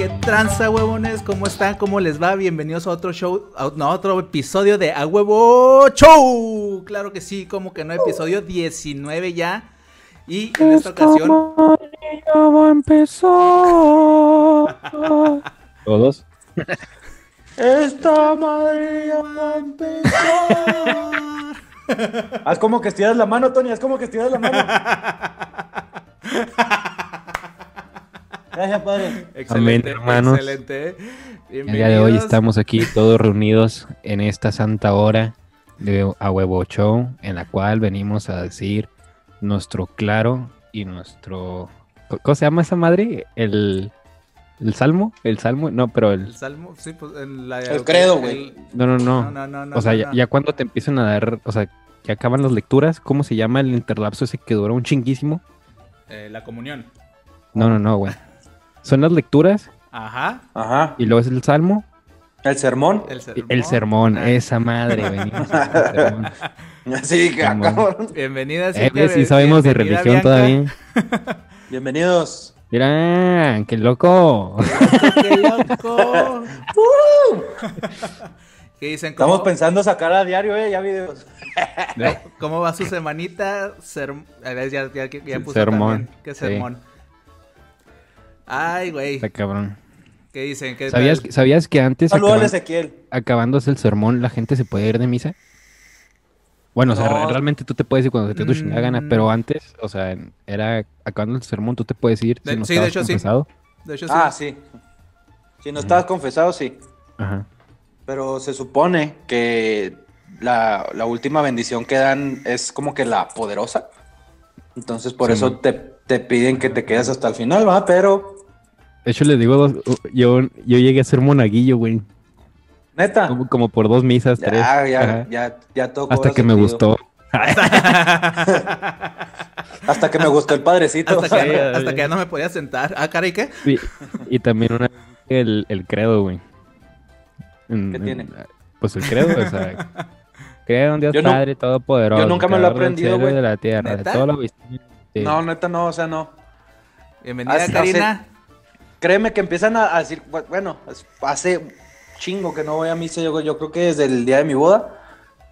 ¿Qué tranza, huevones? ¿Cómo están? ¿Cómo les va? Bienvenidos a otro show, a, no, a otro episodio de A Huevo Show. Claro que sí, como que no, episodio 19 ya. Y en esta ocasión. Ya va a empezar. ¿Todos? Esta madre ya va a empezar. Haz como que estiras la mano, Tony, haz como que estiras la mano. Gracias, padre. Excelente, hermanos. excelente. El día de hoy Bienvenidos. estamos aquí todos reunidos en esta santa hora de A Huevo Show, en la cual venimos a decir nuestro claro y nuestro... ¿Cómo se llama esa madre? ¿El, el salmo? ¿El salmo? No, pero El el... salmo, sí, pues en la. El credo, güey. el- No, no, no. No, no, no, no, o sea, no, ya, no. ya cuando te empiezan a dar... O sea, que acaban las lecturas, ¿cómo se llama el interlapso ese que dura un chinguísimo? Eh, la comunión. No, no, no, güey. Son las lecturas Ajá. Ajá. y luego es el salmo El sermón. El sermón. el sermón. Ah. Esa madre, venimos sermón. Sí, Sermón. cabrón. Bienvenida, Eh, sí sabemos de religión Bianca. todavía. Bienvenidos. Mira, qué loco. ¡Qué loco! ¿Qué dicen? Estamos ¿Cómo, pensando sacar a diario, eh, ya videos. ¿Cómo va su semanita? Ya, ya, ya, puse sermón, también. ¿Qué sí. Ay, güey. Está cabrón. ¿Qué dicen? ¿Qué ¿Sabías, que antes, acaban- Ezequiel. acabándose el sermón, la gente se puede ir de misa? Bueno, o sea, realmente tú te puedes ir cuando se te dé tu chingada gana, Mm. pero antes, o sea, era acabando el sermón, tú te puedes ir De- si no sí, de estabas hecho, sí. confesado. De hecho, sí. Ah, sí. Si no estabas confesado, sí. Ajá. Pero se supone que la, la última bendición que dan es como que la poderosa. Entonces por Sí, eso te, te piden que te quedes hasta el final, ¿va? Pero, De hecho, les digo, dos- yo, yo llegué a ser monaguillo, güey. neta, Como, como por dos misas, tres. ya, ya, Ajá. ya, ya todo Hasta que me gustó. Hasta que me gustó el padrecito. hasta, que, hasta ya. que ya no me podía sentar. Ah, caray, ¿qué? Y, y también una el, el credo, güey. En- ¿Qué en- tiene? Pues el credo, o sea, creo en Dios Yo no- Padre Todopoderoso. yo nunca me lo he aprendido, güey. de la tierra, ¿Neta? de todo lo. Sí. No, neta, no, o sea, no. Bienvenida, Hace- Karina. Créeme que empiezan a, a decir, bu- bueno, hace chingo que no voy a misa, yo, yo creo que desde el día de mi boda,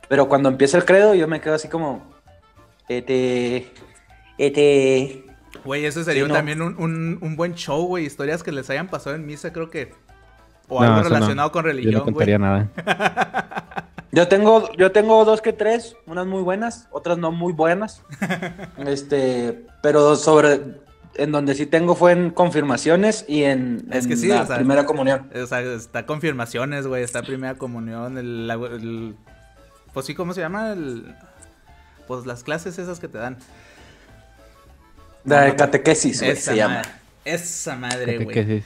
pero cuando empieza el credo yo me quedo así como, este, este, Güey, eso sería Sí, no. también un, un, un buen show, güey. Historias que les hayan pasado en misa, creo que. O No, algo no. relacionado con Yo no religión, güey. contaría nada. Yo tengo, yo tengo dos que tres, unas muy buenas, otras no muy buenas. este, pero sobre en donde sí tengo fue en confirmaciones y en, Es en que sí, la o sea, primera comunión. O sea, está confirmaciones, güey. Está primera comunión. El, pues sí, ¿cómo se llama? El, pues las clases esas que te dan. La de catequesis, güey, Esa se llama. madre. Esa madre, ¿Qué- güey. Eh,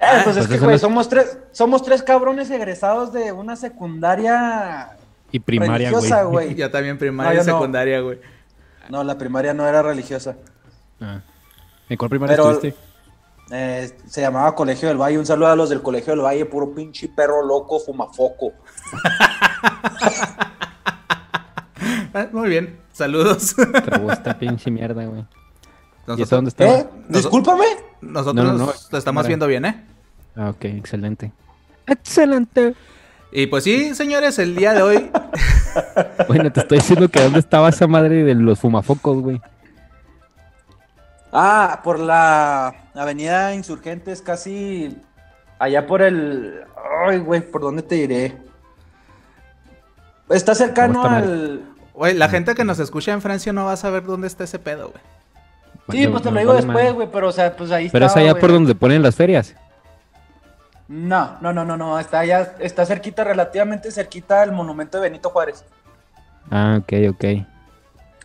Ah, pues es que, güey, no somos tres, somos tres cabrones egresados de una secundaria Y primaria, religiosa, güey. Yo también primaria No, y secundaria, güey. No, la primaria no era religiosa. Ah. ¿En cuál primaria Pero- estuviste? Eh, se llamaba Colegio del Valle. Un saludo a los del Colegio del Valle, puro pinche perro loco, fumafoco. Ah, muy bien. Saludos. Trabó esta pinche mierda, güey. ¿Y eso dónde estaba? ¿Eh? Discúlpame. nosotros No, no, no, lo estamos viendo bien, ¿eh? Ah, ok, excelente. Excelente. Y pues sí, señores, el día de hoy. Bueno, te estoy diciendo que dónde estaba esa madre de los fumafocos, güey. Ah, por la Avenida Insurgentes, casi allá por el. Ay, güey, ¿por dónde te diré? Está cercano ¿Cómo está, al. Güey, la gente que nos escucha en Francia no va a saber dónde está ese pedo, güey. Sí, pues te lo digo vale después, güey, pero o sea, pues ahí Pero es allá por donde ponen las ferias. No, no, no, no, no, está allá, está cerquita, relativamente cerquita al monumento de Benito Juárez. Ah, ok, ok.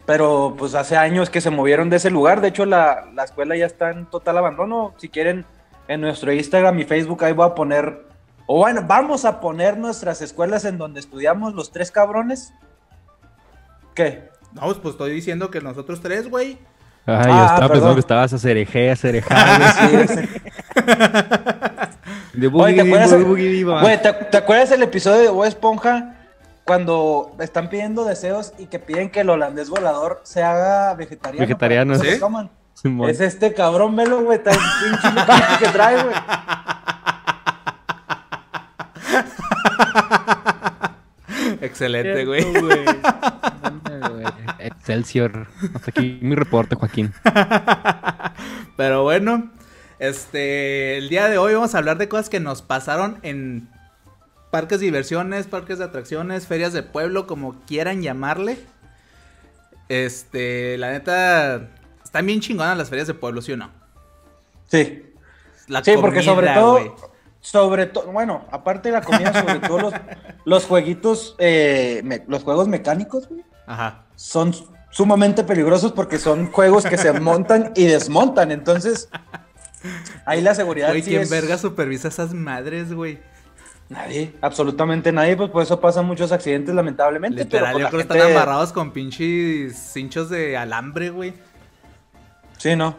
Pero pues hace años que se movieron de ese lugar. De hecho, la, la escuela ya está en total abandono. Si quieren, en nuestro Instagram y Facebook ahí voy a poner, o bueno, vamos a poner nuestras escuelas en donde estudiamos los tres cabrones. ¿Qué? No, pues, pues estoy diciendo que nosotros tres, güey. Ay, Ah, yo estaba pensando que estabas a cereje, a cerejar. Ese- De Oye, ¿te boogie, acuerdas, boogie, boogie, viva. güey, ¿te, te acuerdas el episodio de Bob Esponja cuando están pidiendo deseos y que piden que el holandés volador se haga vegetariano? Vegetariano, ¿sí? se coman? Simón. Es este cabrón, velo, güey. El pinche que trae, güey. Excelente, güey. Excelsior. Hasta aquí mi reporte, Joaquín. Pero bueno, este, el día de hoy vamos a hablar de cosas que nos pasaron en parques de diversiones, parques de atracciones, ferias de pueblo, como quieran llamarle. Este, la neta, están bien chingonas las ferias de pueblo, ¿sí o no? Sí. La Sí, porque sobre todo, sobre todo, bueno, aparte de la comida, sobre todo los, los jueguitos, eh, me- los juegos mecánicos, güey, Ajá. son sumamente peligrosos porque son juegos que se montan y desmontan. Entonces, ahí la seguridad Güey, sí ¿quién es- verga supervisa esas madres, güey? Nadie, absolutamente nadie, pues por eso pasan muchos accidentes, lamentablemente. Literal, pero yo pues, creo la que están amarrados con pinches cinchos de alambre, güey. Sí, no.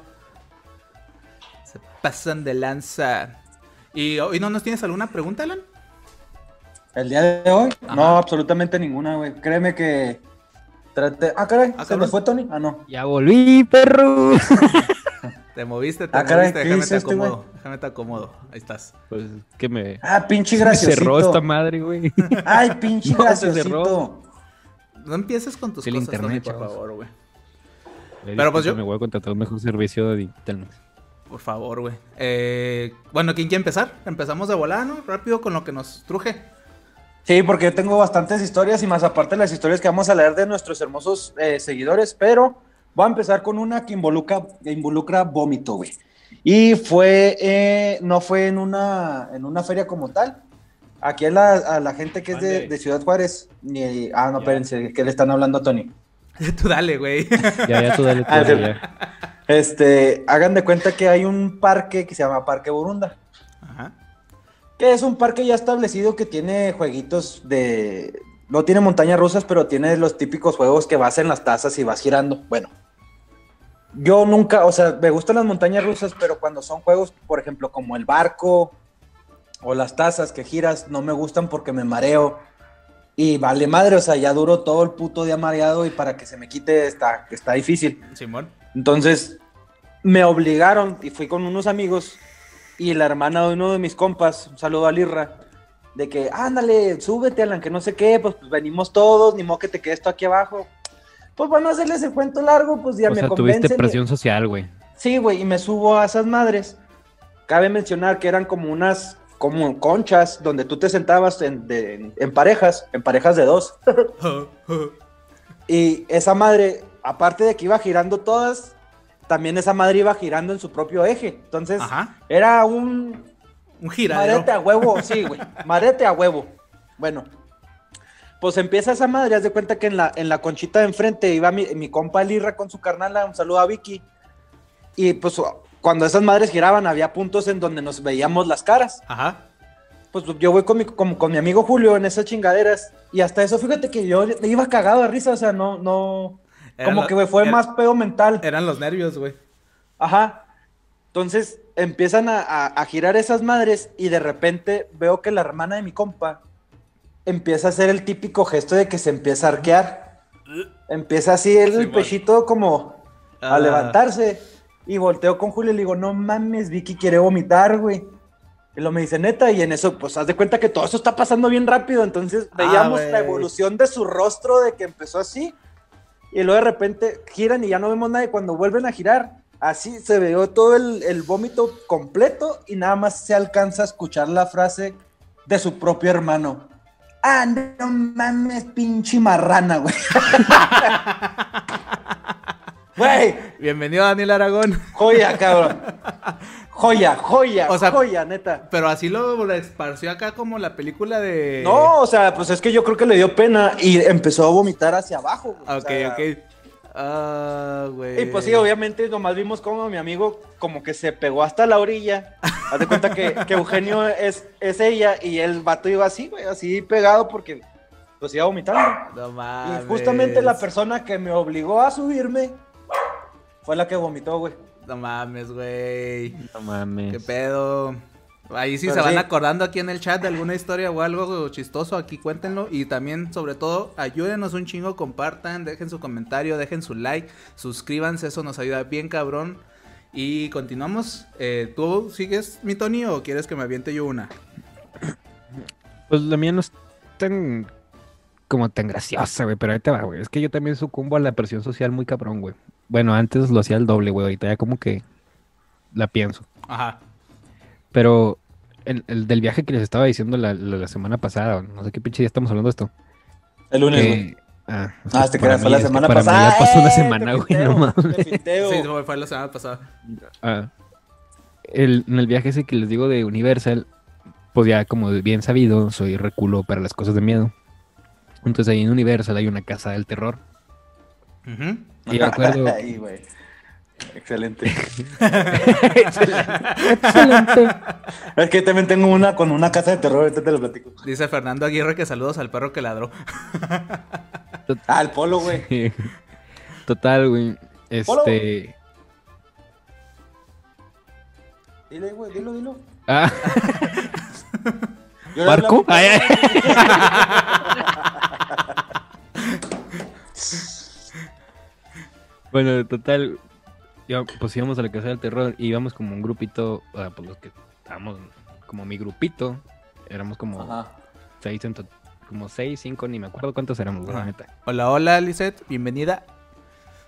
Se pasan de lanza. ¿Y hoy no nos tienes alguna pregunta, Alan? El día de hoy, Ajá. no, absolutamente ninguna, güey. Créeme que trate. Ah, caray, Ah, ¿se nos fue Tony? Ah, no. Ya volví, perro. Te moviste, te Ah, caray, moviste, ¿qué déjame te este, acomodo. déjame te acomodo. Ahí estás. Pues que me, Ah, pinche graciosito. cerró esta madre, güey. Ay, pinche No, se cerró. No empieces con tus El cosas, internet, Tony, por favor, güey. Pero pues yo- Me voy a contratar un mejor servicio de internet. Por favor, güey. Eh, bueno, ¿quién quiere empezar? Empezamos de volar, ¿no? Rápido con lo que nos truje. Sí, porque yo tengo bastantes historias y más aparte las historias que vamos a leer de nuestros hermosos eh, seguidores, pero voy a empezar con una que involucra, que involucra vómito, güey. Y fue, eh, no fue en una, en una feria como tal. Aquí a la, a la gente que es de, Ciudad Juárez, ni- ah, no, Ya. espérense, que le están hablando a Tony. Tú dale, güey. Ya, ya tú dale, tú dale, ya. Este, hagan de cuenta que hay un parque que se llama Parque Burunda. Ajá. Que es un parque ya establecido que tiene jueguitos de. No tiene montañas rusas, pero tiene los típicos juegos que vas en las tazas y vas girando. Bueno. Yo nunca, o sea, me gustan las montañas rusas, pero cuando son juegos, por ejemplo, como el barco o las tazas que giras, no me gustan porque me mareo. Y vale madre, o sea, ya duro todo el puto día mareado y para que se me quite está, está difícil. Simón. Entonces me obligaron y fui con unos amigos y la hermana de uno de mis compas, un saludo a Lirra, de que ándale, súbete, Alan, que no sé qué, pues, pues venimos todos, ni modo que te quedes tú aquí abajo. Pues bueno, hacerles el cuento largo, pues ya O me sea, tuviste presión social, güey. Sí, güey, y me subo a esas madres. Cabe mencionar que eran como unas, como conchas, donde tú te sentabas en, de- en parejas, en parejas de dos. Y esa madre, aparte de que iba girando todas, también esa madre iba girando en su propio eje. Entonces, Ajá. era un Un giradero. marete a huevo, sí, güey. Marete a huevo. Bueno, pues empieza esa madre, haz de cuenta que en la, en la conchita de enfrente iba mi, mi compa Lirra con su carnala, un saludo a Vicky. Y pues cuando esas madres giraban, había puntos en donde nos veíamos las caras. Ajá. Pues yo voy con mi, con, con mi amigo Julio en esas chingaderas. Y hasta eso, fíjate que yo iba cagado de risa, o sea, no, no. Eran como lo- que me fue era- más pedo mental. Eran los nervios, güey. Ajá. Entonces empiezan a, a- a girar esas madres y de repente veo que la hermana de mi compa empieza a hacer el típico gesto de que se empieza a arquear. Empieza así el pechito como a Ah. levantarse. Y volteo con Julio y le digo, no mames, Vicky quiere vomitar, güey. Y lo me dice, neta, y en eso, pues, haz de cuenta que todo eso está pasando bien rápido. Entonces, Ah, veíamos la evolución de su rostro de que empezó así. Y luego de repente giran y ya no vemos nada. Y cuando vuelven a girar, así se ve todo el, el vómito completo y nada más se alcanza a escuchar la frase de su propio hermano. Ah, no mames, pinche marrana, güey. Güey, Bienvenido, Daniel Aragón. joya, cabrón. Joya, joya, O sea, joya, neta. Pero así lo, lo esparció acá como la película de. No, o sea, pues es que yo creo que le dio pena y empezó a vomitar hacia abajo. güey. O Ok, sea, ok. Ah, güey. Y pues sí, obviamente nomás vimos como mi amigo como que se pegó hasta la orilla. Haz de cuenta que, que Eugenio es, es ella y el vato iba así, güey, así pegado porque pues iba vomitando. No mames. Y justamente la persona que me obligó a subirme fue la que vomitó, güey. No mames, güey. No mames. ¿Qué pedo? Ahí sí Pero se van acordando aquí en el chat de alguna historia o algo chistoso, aquí cuéntenlo. Y también, sobre todo, ayúdenos un chingo, compartan, dejen su comentario, dejen su like, suscríbanse, eso nos ayuda bien cabrón. Y continuamos. Eh, ¿Tú sigues, mi Tony, o quieres que me aviente yo una? Pues la mía no es tan como tan graciosa, güey, pero ahí te va, güey. Es que yo también sucumbo a la presión social muy cabrón, güey. Bueno, antes lo hacía el doble, güey, ahorita ya como que la pienso. Ajá. Pero el, el del viaje que les estaba diciendo la, la- la semana pasada, no sé qué pinche día estamos hablando de esto. El lunes, güey. Ah, Ah, que te para creas, fue la semana para mí pasada. ya pasó una ¡Eh! semana, güey, no mames. Sí, fue- fue la semana pasada. Ah, el, en el viaje ese que les digo de Universal, pues ya como bien sabido, soy reculo para las cosas de miedo. Entonces ahí en Universal hay una casa del terror. Ujú. Y me acuerdo... Ay, güey. Excelente. Excelente. Es que también tengo una con una casa de terror, ahorita te lo platico. Dice Fernando Aguirre que saludos al perro que ladró. Ah, el polo, güey. Total, güey. Polo. Este... Dile, güey, dilo, dilo. Ah, ¿Marco? Ay, ay. bueno, total, pues íbamos a la casa del terror y íbamos como un grupito, ah, pues los que estábamos como mi grupito, éramos como Ajá. seis en como seis, cinco, ni me acuerdo cuántos éramos, la neta. Hola, hola, Lisette. Bienvenida.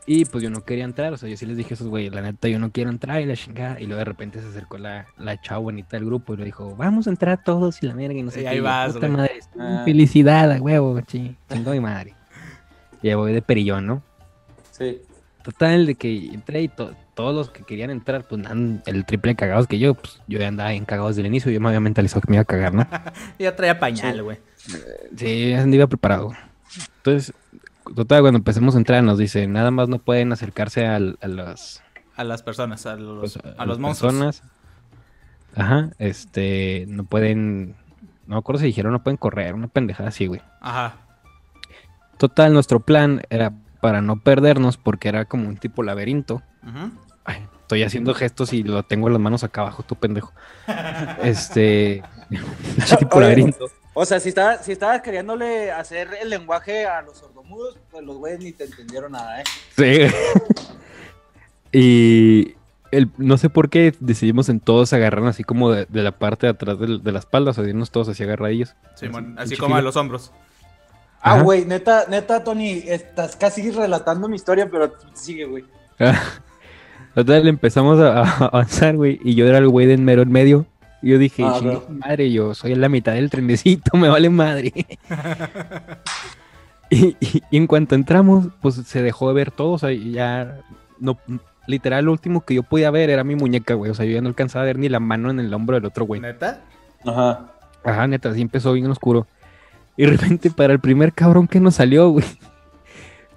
Y pues yo no quería entrar, o sea, yo sí les dije a esos güeyes, la neta, yo no quiero entrar y la chingada. Y luego de repente se acercó la, la chava bonita del grupo y le dijo, vamos a entrar todos y la verga y no sé Y qué. ahí vas, "Puta madre, sí, Ah. felicidad, a huevo, chi, chingó mi madre. Y ya voy de perillón, ¿no? Sí. Total, de que entré y to- todos los que querían entrar, pues andan el triple cagados que yo, pues yo ya andaba bien cagado desde el inicio, yo me había mentalizado que me iba a cagar, ¿no? Ya traía pañal, güey. Sí, ya iba preparado. Entonces, total, cuando empecemos a entrar nos dice, nada más no pueden acercarse al- a las A las personas, a los, pues, a los las monstruos. personas. Ajá, este, no pueden, no me acuerdo si dijeron no pueden correr, una pendejada así, güey. Ajá. Total, nuestro plan era para no perdernos porque era como un tipo laberinto. Ay, estoy haciendo gestos y lo tengo las manos acá abajo, tú pendejo. Este, tipo Oye, laberinto. O sea, si estabas, si estabas queriéndole hacer el lenguaje a los sordomudos, pues los güeyes ni te entendieron nada, ¿eh? Sí. y el, no sé por qué decidimos en todos agarrarnos así como de, de la parte de atrás del- de, la espalda, o sea, irnos todos así agarradillos. Simón, Así, así pinche como a los hombros. Ah, güey, neta, neta, Tony, estás casi relatando mi historia, pero sigue, güey. Total, empezamos a, a avanzar, güey, y yo era el güey de en mero en medio. Y yo dije, Ah, "Chingue ok. su madre, yo soy en la mitad del trenecito, me vale madre. y, y- y en cuanto entramos, pues se dejó de ver todo, o sea, ya no, literal, lo último que yo podía ver era mi muñeca, güey, o sea, yo ya no alcanzaba a ver ni la mano en el hombro del otro güey. ¿Neta? Ajá. Ajá, neta, así empezó bien oscuro. Y de repente, para el primer cabrón que nos salió, güey,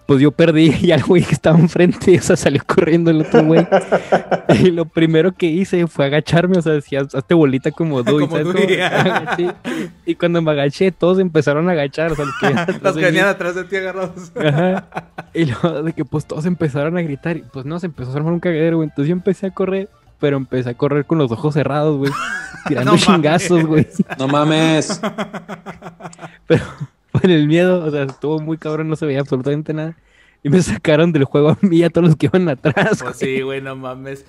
pues yo perdí y al güey que estaba enfrente, o sea, salió corriendo el otro güey. y lo primero que hice fue agacharme, o sea, decía, hazte bolita como Dewey, Como ¿sabes? Agaché. Y cuando me agaché, todos empezaron a agachar, o sea, los que venían atrás de atrás de ti agarrados. Ajá. Y luego de que pues todos empezaron a gritar y pues no, se empezó a armar un cagadero, güey. Entonces yo empecé a correr, pero empecé a correr con los ojos cerrados, güey. Tirando No chingazos, güey. No mames. Pero por el miedo, o sea, estuvo muy cabrón, no se veía absolutamente nada. Y me sacaron del juego a mí y a todos los que iban atrás. Pues güey. sí, güey, no mames.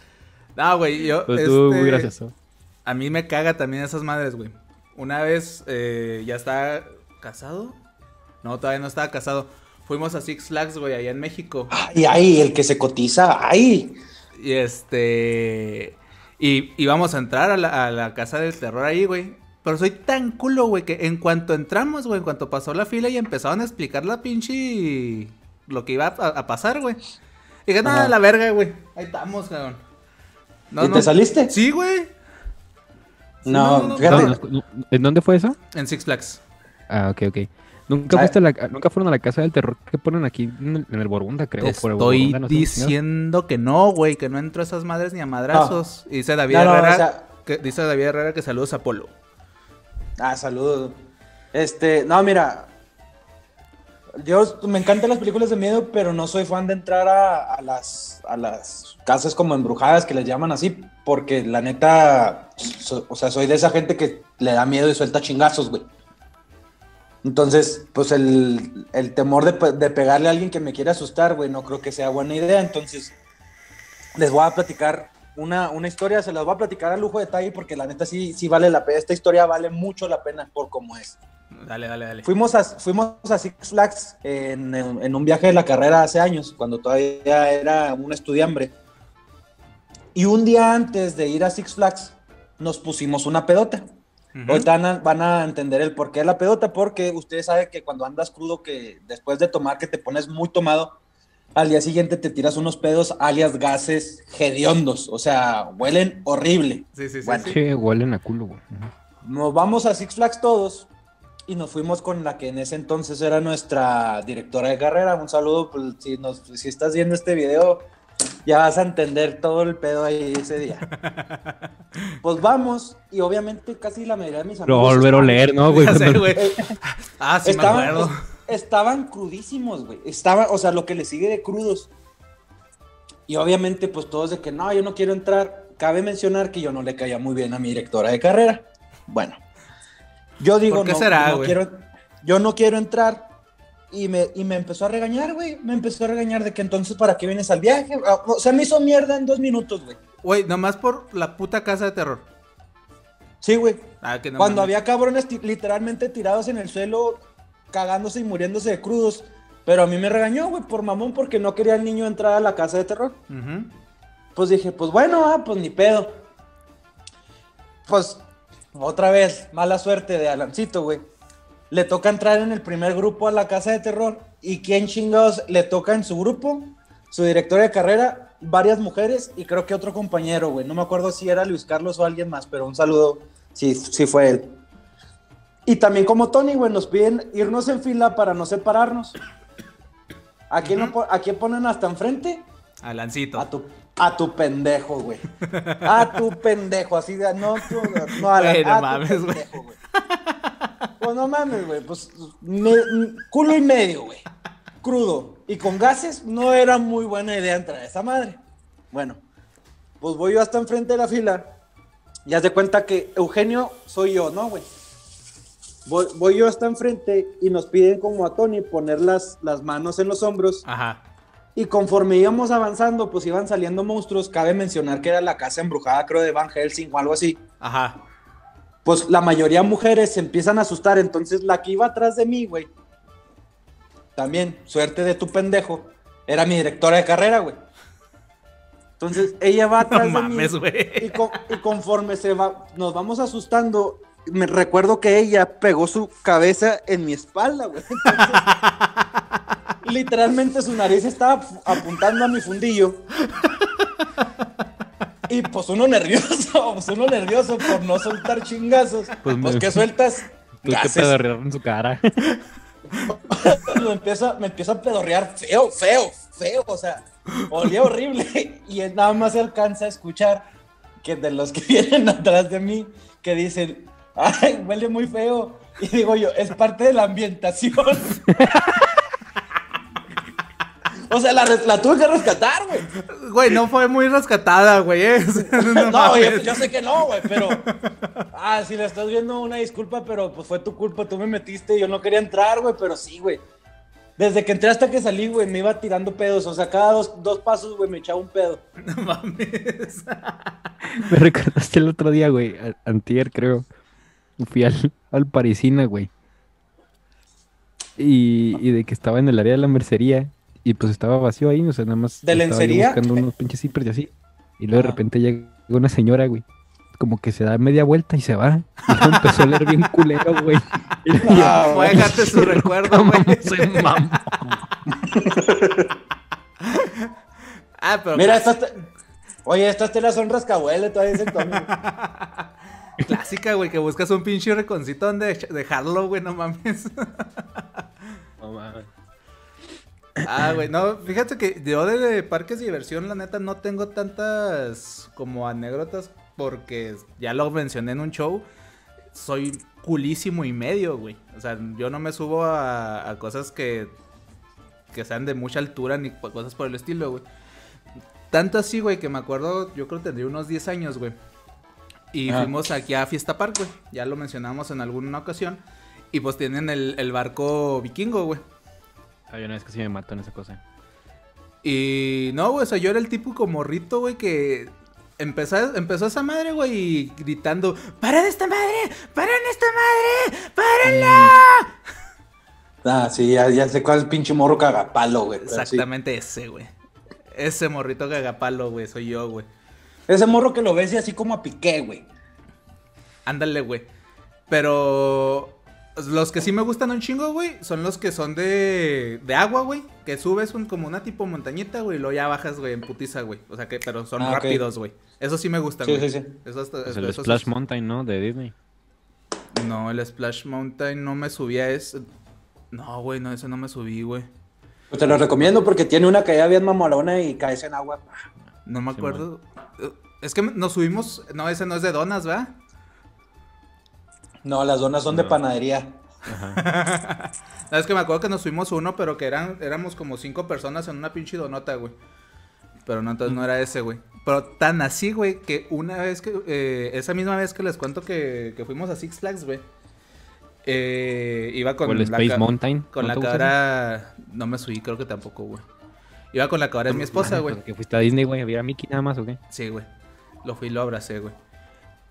No, güey, yo. Pues estuvo este, muy gracioso. A mí me caga también esas madres, güey. Una vez eh, ya estaba casado. No, todavía no estaba casado. Fuimos a Six Flags, güey, allá en México. Ay, ay, el que se cotiza, ay. Y este. Y íbamos a entrar a la, a la casa del terror ahí, güey. Pero soy tan culo, güey, que en cuanto entramos, güey, en cuanto pasó la fila y empezaron a explicar la pinche. Lo que iba a, a pasar, güey. Y dije, nada, la verga, güey. Ahí estamos, cabrón. No, ¿Y no. te saliste? Sí, güey. Sí, No, fíjate. No, no, ¿En dónde fue eso? En Six Flags. Ah, ok, ok. ¿Nunca, Ah. fuiste a la, nunca fueron a la casa del terror que ponen aquí en el, en el Borunda, creo? Te por el estoy no diciendo que no, güey, que no entró a esas madres ni a madrazos. Y dice David No, no, Herrera. o sea- que, dice David Herrera que saludos a Polo. Ah, saludos. Este, no, mira. Yo me encantan las películas de miedo, pero no soy fan de entrar a, a las, a las casas como embrujadas, que les llaman así, porque la neta, so- o sea, soy de esa gente que le da miedo y suelta chingazos, güey. Entonces, pues el, el temor de, de pegarle a alguien que me quiere asustar, güey, no creo que sea buena idea. Entonces, les voy a platicar una, una historia, se las voy a platicar a lujo de detalle porque la neta sí, sí vale la pena. Esta historia vale mucho la pena por cómo es. Dale, dale, dale. Fuimos a, fuimos a Six Flags en, en- en un viaje de la carrera hace años, cuando todavía era un estudiante. Y un día antes de ir a Six Flags, nos pusimos una pedota. Ujú. Ahorita van a, van a entender el porqué de la pedota, porque ustedes saben que cuando andas crudo, que después de tomar, que te pones muy tomado, al día siguiente te tiras unos pedos, alias gases hediondos, o sea, huelen horrible. Sí, sí, sí. Bueno. sí. Che, huelen a culo, güey. Nos vamos a Six Flags todos y nos fuimos con la que en ese entonces era nuestra directora de carrera. Un saludo, pues, si, nos, si estás viendo este video, ya vas a entender todo el pedo ahí ese día. Pues vamos, y obviamente casi la mayoría de mis Lo amigos. a volver a leer, ¿no, güey? Eh, Ah, sí me estaban, acuerdo. es- estaban crudísimos, güey. Estaban, o sea, lo que le sigue de crudos. Y obviamente, pues todos de que no, yo no quiero entrar. Cabe mencionar que yo no le caía muy bien a mi directora de carrera. Bueno, yo digo, ¿Por qué no, será, no güey? quiero, yo no quiero entrar. Y me, y me empezó a regañar, güey. Me empezó a regañar de que entonces, ¿para qué vienes al viaje? Ah, O sea, me hizo mierda en dos minutos, güey. Güey, nomás por la puta casa de terror. Sí, güey. Ah, que no Cuando había cabrones literalmente tirados en el suelo, cagándose y muriéndose de crudos. Pero a mí me regañó, güey, por mamón, porque no quería el niño entrar a la casa de terror. Pues dije, pues bueno, ah, pues ni pedo. Pues, otra vez, mala suerte de Alancito, güey. Le toca entrar en el primer grupo a la casa de terror. ¿Y quién chingados le toca en su grupo? Su directora de carrera, varias mujeres y creo que otro compañero, güey. No me acuerdo si era Luis Carlos o alguien más, pero un saludo si sí fue él. Y también como Tony, güey, nos piden irnos en fila para no separarnos. ¿A quién, no po- ¿A quién ponen hasta enfrente? Alancito. A tu, a tu pendejo, güey. A tu pendejo, así de, no, tú, no, a, la- no a mames, pendejo, güey. Pues no mames, güey, pues me- culo y medio, güey. Crudo. Y con gases no era muy buena idea entrar a esa madre. Bueno, pues voy yo hasta enfrente de la fila. Y haz de cuenta que Eugenio soy yo, ¿no, güey? Voy, voy yo hasta enfrente y nos piden como a Tony poner las, las manos en los hombros. Ajá. Y conforme íbamos avanzando, pues iban saliendo monstruos. Cabe mencionar que era la casa embrujada, creo, de Van Helsing o algo así. Ajá. Pues la mayoría mujeres se empiezan a asustar. Entonces la que iba atrás de mí, güey. También, suerte de tu pendejo. Era mi directora de carrera, güey. Entonces ella va atrás No de mí. mames, güey. Y, con- y conforme se va, nos vamos asustando, me recuerdo que ella pegó su cabeza en mi espalda, güey. Entonces, literalmente su nariz estaba apuntando a mi fundillo. Y pues uno nervioso, pues uno nervioso por no soltar chingazos. Pues Pues, me- que sueltas Tú qué gases. pedorrear en su cara. me empieza, me empieza a pedorrear feo, feo, feo, o sea, olía horrible. Y él nada más se alcanza a escuchar que de los que vienen atrás de mí, que dicen, ay, huele muy feo. Y digo yo, es parte de la ambientación. O sea, la, tuve que rescatar, güey. Güey, no fue muy rescatada, güey. eh. O sea, no No, yo, yo sé que no, güey, pero. Ah, si le estás viendo una disculpa, pero pues fue tu culpa, tú me metiste, yo no quería entrar, güey, pero sí, güey. Desde que entré hasta que salí, güey, me iba tirando pedos. O sea, cada dos, dos pasos, güey, me echaba un pedo. No mames. Me recordaste el otro día, güey. Antier, creo. Fui al, al Parisina, güey. Y, y de que estaba en el área de la mercería. Y pues estaba vacío ahí, o sea, nada más. ¿De lencería? buscando unos pinches zippers y así. Y luego de Ajá. repente llega una señora, güey. Como que se da media vuelta y se va. Y empezó a oler bien culero, güey. Ah, Voy a dejarte su recuerdo, "No güey. mames, soy mamón". Ah, pero Mira, estas. te- Oye, estas telas son rascahuele, todavía dice Tony. clásica, güey, que buscas un pinche reconcito donde dejarlo, güey, no mames. No mames. Ah, güey, no, fíjate que yo de, parques de diversión, la neta, no tengo tantas como anécdotas porque ya lo mencioné en un show. Soy culísimo y medio, güey. O sea, yo no me subo a, a cosas que, que sean de mucha altura ni cosas por el estilo, güey. Tanto así, güey, que me acuerdo, yo creo que tendría unos 10 años, güey. Y Ajá. fuimos aquí a Fiesta Park, güey. Ya lo mencionamos en alguna ocasión. Y pues tienen el, el barco vikingo, güey. Hay una vez que sí me mató en esa cosa. Y no, güey, o sea, yo era el tipo como morrito, güey, que empezó, empezó esa madre, güey, y gritando, ¡paren esta madre! ¡paren esta madre! ¡párenla! Ah, sí, ya, ya sé cuál es el pinche morro cagapalo, güey. sí. Exactamente ese, güey. Ese morrito cagapalo, güey, soy yo, güey. Ese morro que lo ves y así como a piqué, güey. Ándale, güey. Pero los que sí me gustan un chingo, güey, son los que son de, de agua, güey. Que subes un, como una tipo montañita, güey, y luego ya bajas, güey, en putiza, güey. O sea que, pero son Ah, rápidos, güey. Eso sí me gustan, Sí, güey. sí, sí. Eso está- Pues el eso- Splash eso- Mountain, ¿no? De Disney. No, el Splash Mountain no me subía es No, güey, no, ese no me subí, güey. Pues te lo recomiendo porque tiene una caída bien mamolona y caes en agua. No me Sí, acuerdo. Es que nos subimos. No, ese no es de donas, ¿verdad? No, las donas son de panadería. Ajá. No, es que me acuerdo que nos subimos uno, pero que eran, éramos como cinco personas en una pinche donota, güey. Pero no, entonces no era ese, güey. Pero tan así, güey, que una vez que, eh, esa misma vez que les cuento que, que fuimos a Six Flags, güey. eh, iba con O el la Space Mountain. Con ¿no la cabra. No me subí, creo que tampoco, güey. Iba con la cabra de mi esposa, güey. Que fuiste a Disney, güey. ¿Había Mickey nada más o qué? Sí, güey. Lo fui y lo abracé, güey.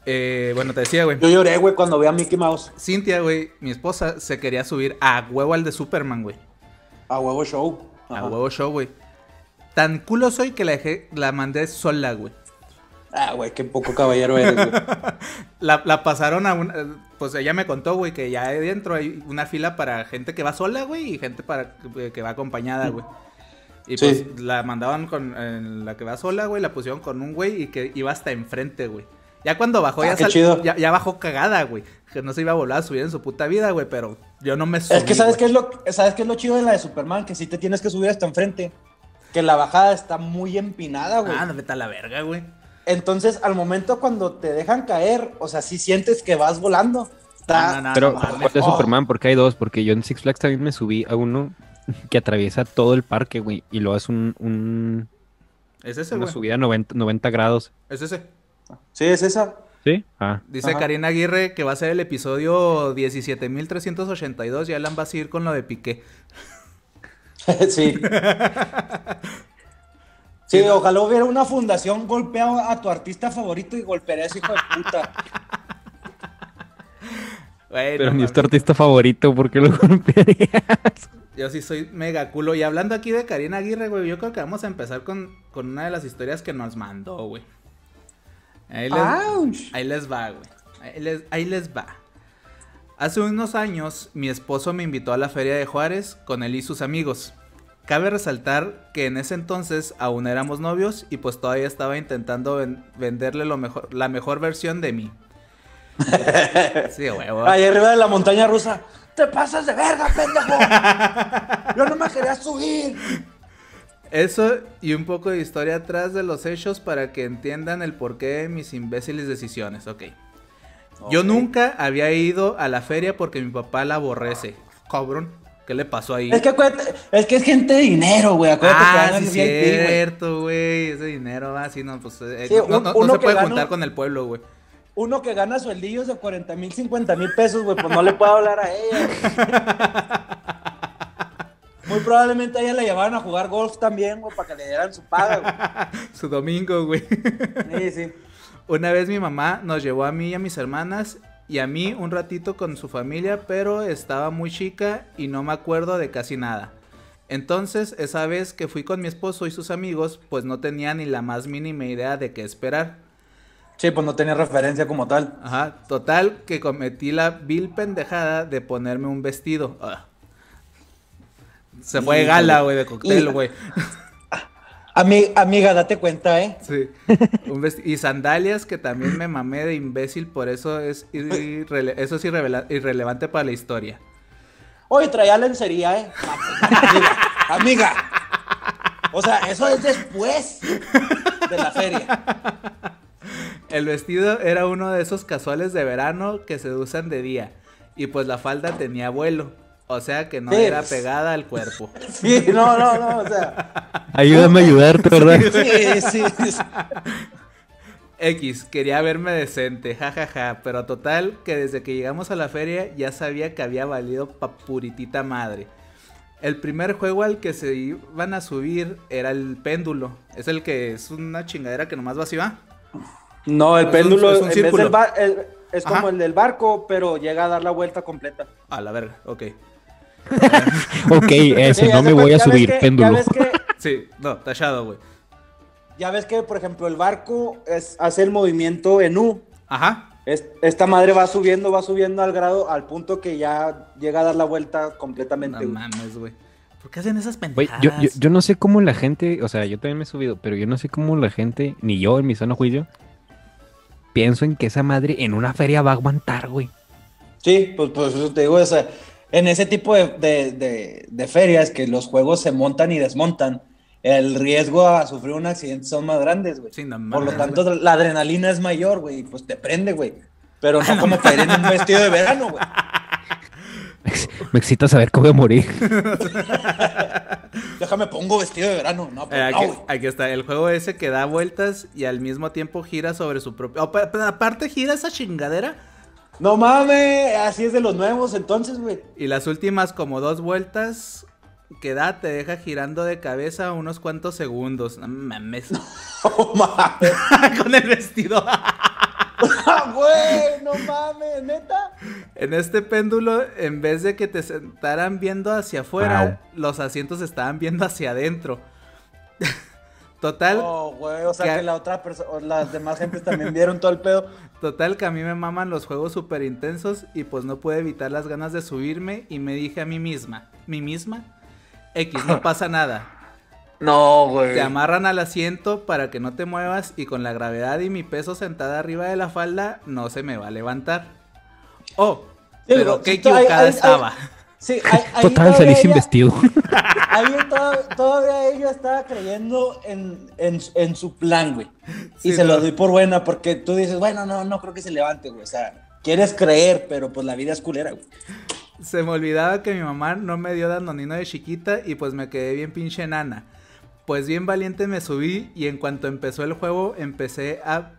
Eh, bueno, te decía, güey. Yo lloré, güey, cuando vi a Mickey Mouse. Cintia, güey, mi esposa, se quería subir a huevo al de Superman, güey. A huevo show. A huevo show, güey. Tan culo soy que la dejé, la mandé sola, güey. Ah, güey, qué poco caballero eres, güey. La, la pasaron a un... eh, Pues ella me contó, güey, que ya adentro hay una fila para gente que va sola, güey, y gente para que, que va acompañada, güey. Y Sí. pues la mandaban con en la que va sola, güey, la pusieron con un güey y que iba hasta enfrente, güey. Ya cuando bajó, Ah, ya, qué sal- chido. ya, ya bajó cagada, güey. Que no se iba a volver a subir en su puta vida, güey, pero yo no me subí. Es que ¿sabes qué es, lo, ¿sabes qué es lo chido de la de Superman? Que sí te tienes que subir hasta enfrente. Que la bajada está muy empinada, güey. Ah, no, vete a la verga, güey. Entonces, al momento cuando te dejan caer, o sea, sí sientes que vas volando. Está- No, no, no, Pero, no ¿cuál de Oh. Superman? Porque hay dos. Porque yo en Six Flags también me subí a uno que atraviesa todo el parque, güey. Y lo hace un, un- Es ese, una güey. subida a 90, 90 grados. Es ese. Sí, es esa. ¿Sí? Ah. Dice Ajá. Karina Aguirre que va a ser el episodio 17.382 y Alan va a seguir con lo de Piqué. sí. Sí, ojalá hubiera una fundación golpea a tu artista favorito y golpearía a ese hijo de puta. Pero ni es tu artista favorito, ¿por qué lo golpearías? Yo sí soy mega culo. Y hablando aquí de Karina Aguirre, güey, yo creo que vamos a empezar con, con una de las historias que nos mandó, güey. Ahí les, Ouch. ahí les va, güey. Ahí les, ahí les va. Hace unos años, mi esposo me invitó a la feria de Juárez con él y sus amigos. Cabe resaltar que en ese entonces aún éramos novios y pues todavía estaba intentando ven- venderle lo mejor, la mejor versión de mí. Sí, huevo. Ahí arriba de la montaña rusa. ¡Te pasas de verga, pendejo! Yo no me quería subir. Eso y un poco de historia atrás de los hechos para que entiendan el porqué de mis imbéciles decisiones. Ok. Yo Ok. nunca había ido a la feria porque mi papá la aborrece. Cabrón, ¿qué le pasó ahí? Es que acuérdate, es que es gente de dinero, güey. Acuérdate que ah, al sí, cierto, güey. Ese dinero va así, no, pues eh, Sí, no, un- no- no uno se que puede gana juntar un- con el pueblo, güey. Uno que gana sueldillos de 40 mil, 50 mil pesos, güey, pues no le puedo hablar a ella. güey. Muy probablemente a ella la llevaban a jugar golf también, güey, para que le dieran su paga, Su domingo, güey. güey. Sí, sí. Una vez mi mamá nos llevó a mí y a mis hermanas y a mí un ratito con su familia, pero estaba muy chica y no me acuerdo de casi nada. Entonces, esa vez que fui con mi esposo y sus amigos, pues no tenía ni la más mínima idea de qué esperar. Sí, pues no tenía referencia como tal. Ajá, total que cometí la vil pendejada de ponerme un vestido. Ah. Se fue de gala, güey, de cóctel, güey. Ami- amiga, date cuenta, ¿eh? Sí. Un y sandalias que también me mamé de imbécil, por eso es, irrele- eso es irrelevante para la historia. Hoy traía lencería, ¿eh? Amiga, amiga. O sea, eso es después de la feria. El vestido era uno de esos casuales de verano que se usan de día. Y pues la falda tenía vuelo. O sea que no Sí. era pegada al cuerpo. Sí, no, no, no, o sea. Ayúdame a ayudarte, ¿verdad? Sí, sí, sí. X, quería verme decente, jajaja. Pero total que desde que llegamos a la feria ya sabía que había valido pa' puritita madre. El primer juego al que se iban a subir era el péndulo. Es el que es una chingadera que nomás va así va. No, el Es un- péndulo es un en vez del círculo. bar- el- es como Ajá. el del barco, pero llega a dar la vuelta completa. A la verga, ok. Ok, ese, Sí, no me voy a subir, que- péndulo. Ya ves, que, Sí, no, tachado, güey. ya ves que, por ejemplo, el barco es, hace el movimiento en U. Ajá. Es- esta madre va subiendo, va subiendo al grado, al punto que ya llega a dar la vuelta completamente. No mames, güey. ¿Por qué hacen esas pendejadas? yo, yo, yo no sé cómo la gente, o sea, yo también me he subido, pero yo no sé cómo la gente, ni yo en mi zona juicio, pienso en que esa madre en una feria va a aguantar, güey. Sí, pues, pues eso te digo, o sea, en ese tipo de, de- de- de ferias que los juegos se montan y desmontan, el riesgo a sufrir un accidente son más grandes, güey. Sí, no Por lo tanto, la adrenalina es mayor, güey, y pues te prende, güey. Pero no como caer en un vestido de verano, güey. Me excita saber que voy a morir. Déjame pongo vestido de verano. No, Eh, pues, no, aquí, está, el juego ese que da vueltas y al mismo tiempo gira sobre su propio... aparte gira esa chingadera No mames, así es de los nuevos entonces, güey. y las últimas como dos vueltas que da te deja girando de cabeza unos cuantos segundos. No mames. No mames. Con el vestido. Ah, Güey, no mames, neta. En este péndulo, en vez de que te sentaran viendo hacia afuera, los asientos estaban viendo hacia adentro. Total, Oh, güey, o sea Que- que la otra persona, las demás gentes también vieron todo el pedo. Total que a mí me maman los juegos súper intensos y pues no pude evitar las ganas de subirme y me dije a mí misma, ¿mi misma? X, no pasa nada. No, güey. Te amarran al asiento para que no te muevas y con la gravedad y mi peso sentada arriba de la falda no se me va a levantar. Oh, pero qué sí, equivocada estaba. Sí, ahí Total, todavía salí sin vestido. Ahí to- todavía ella estaba creyendo en, en, en su plan, güey. Y se lo doy por buena porque tú dices, bueno, no, no creo que se levante, güey. O sea, quieres creer, pero pues la vida es culera, güey. Se me olvidaba que mi mamá no me dio danonino de chiquita y pues me quedé bien pinche enana. Pues bien valiente me subí y en cuanto empezó el juego empecé a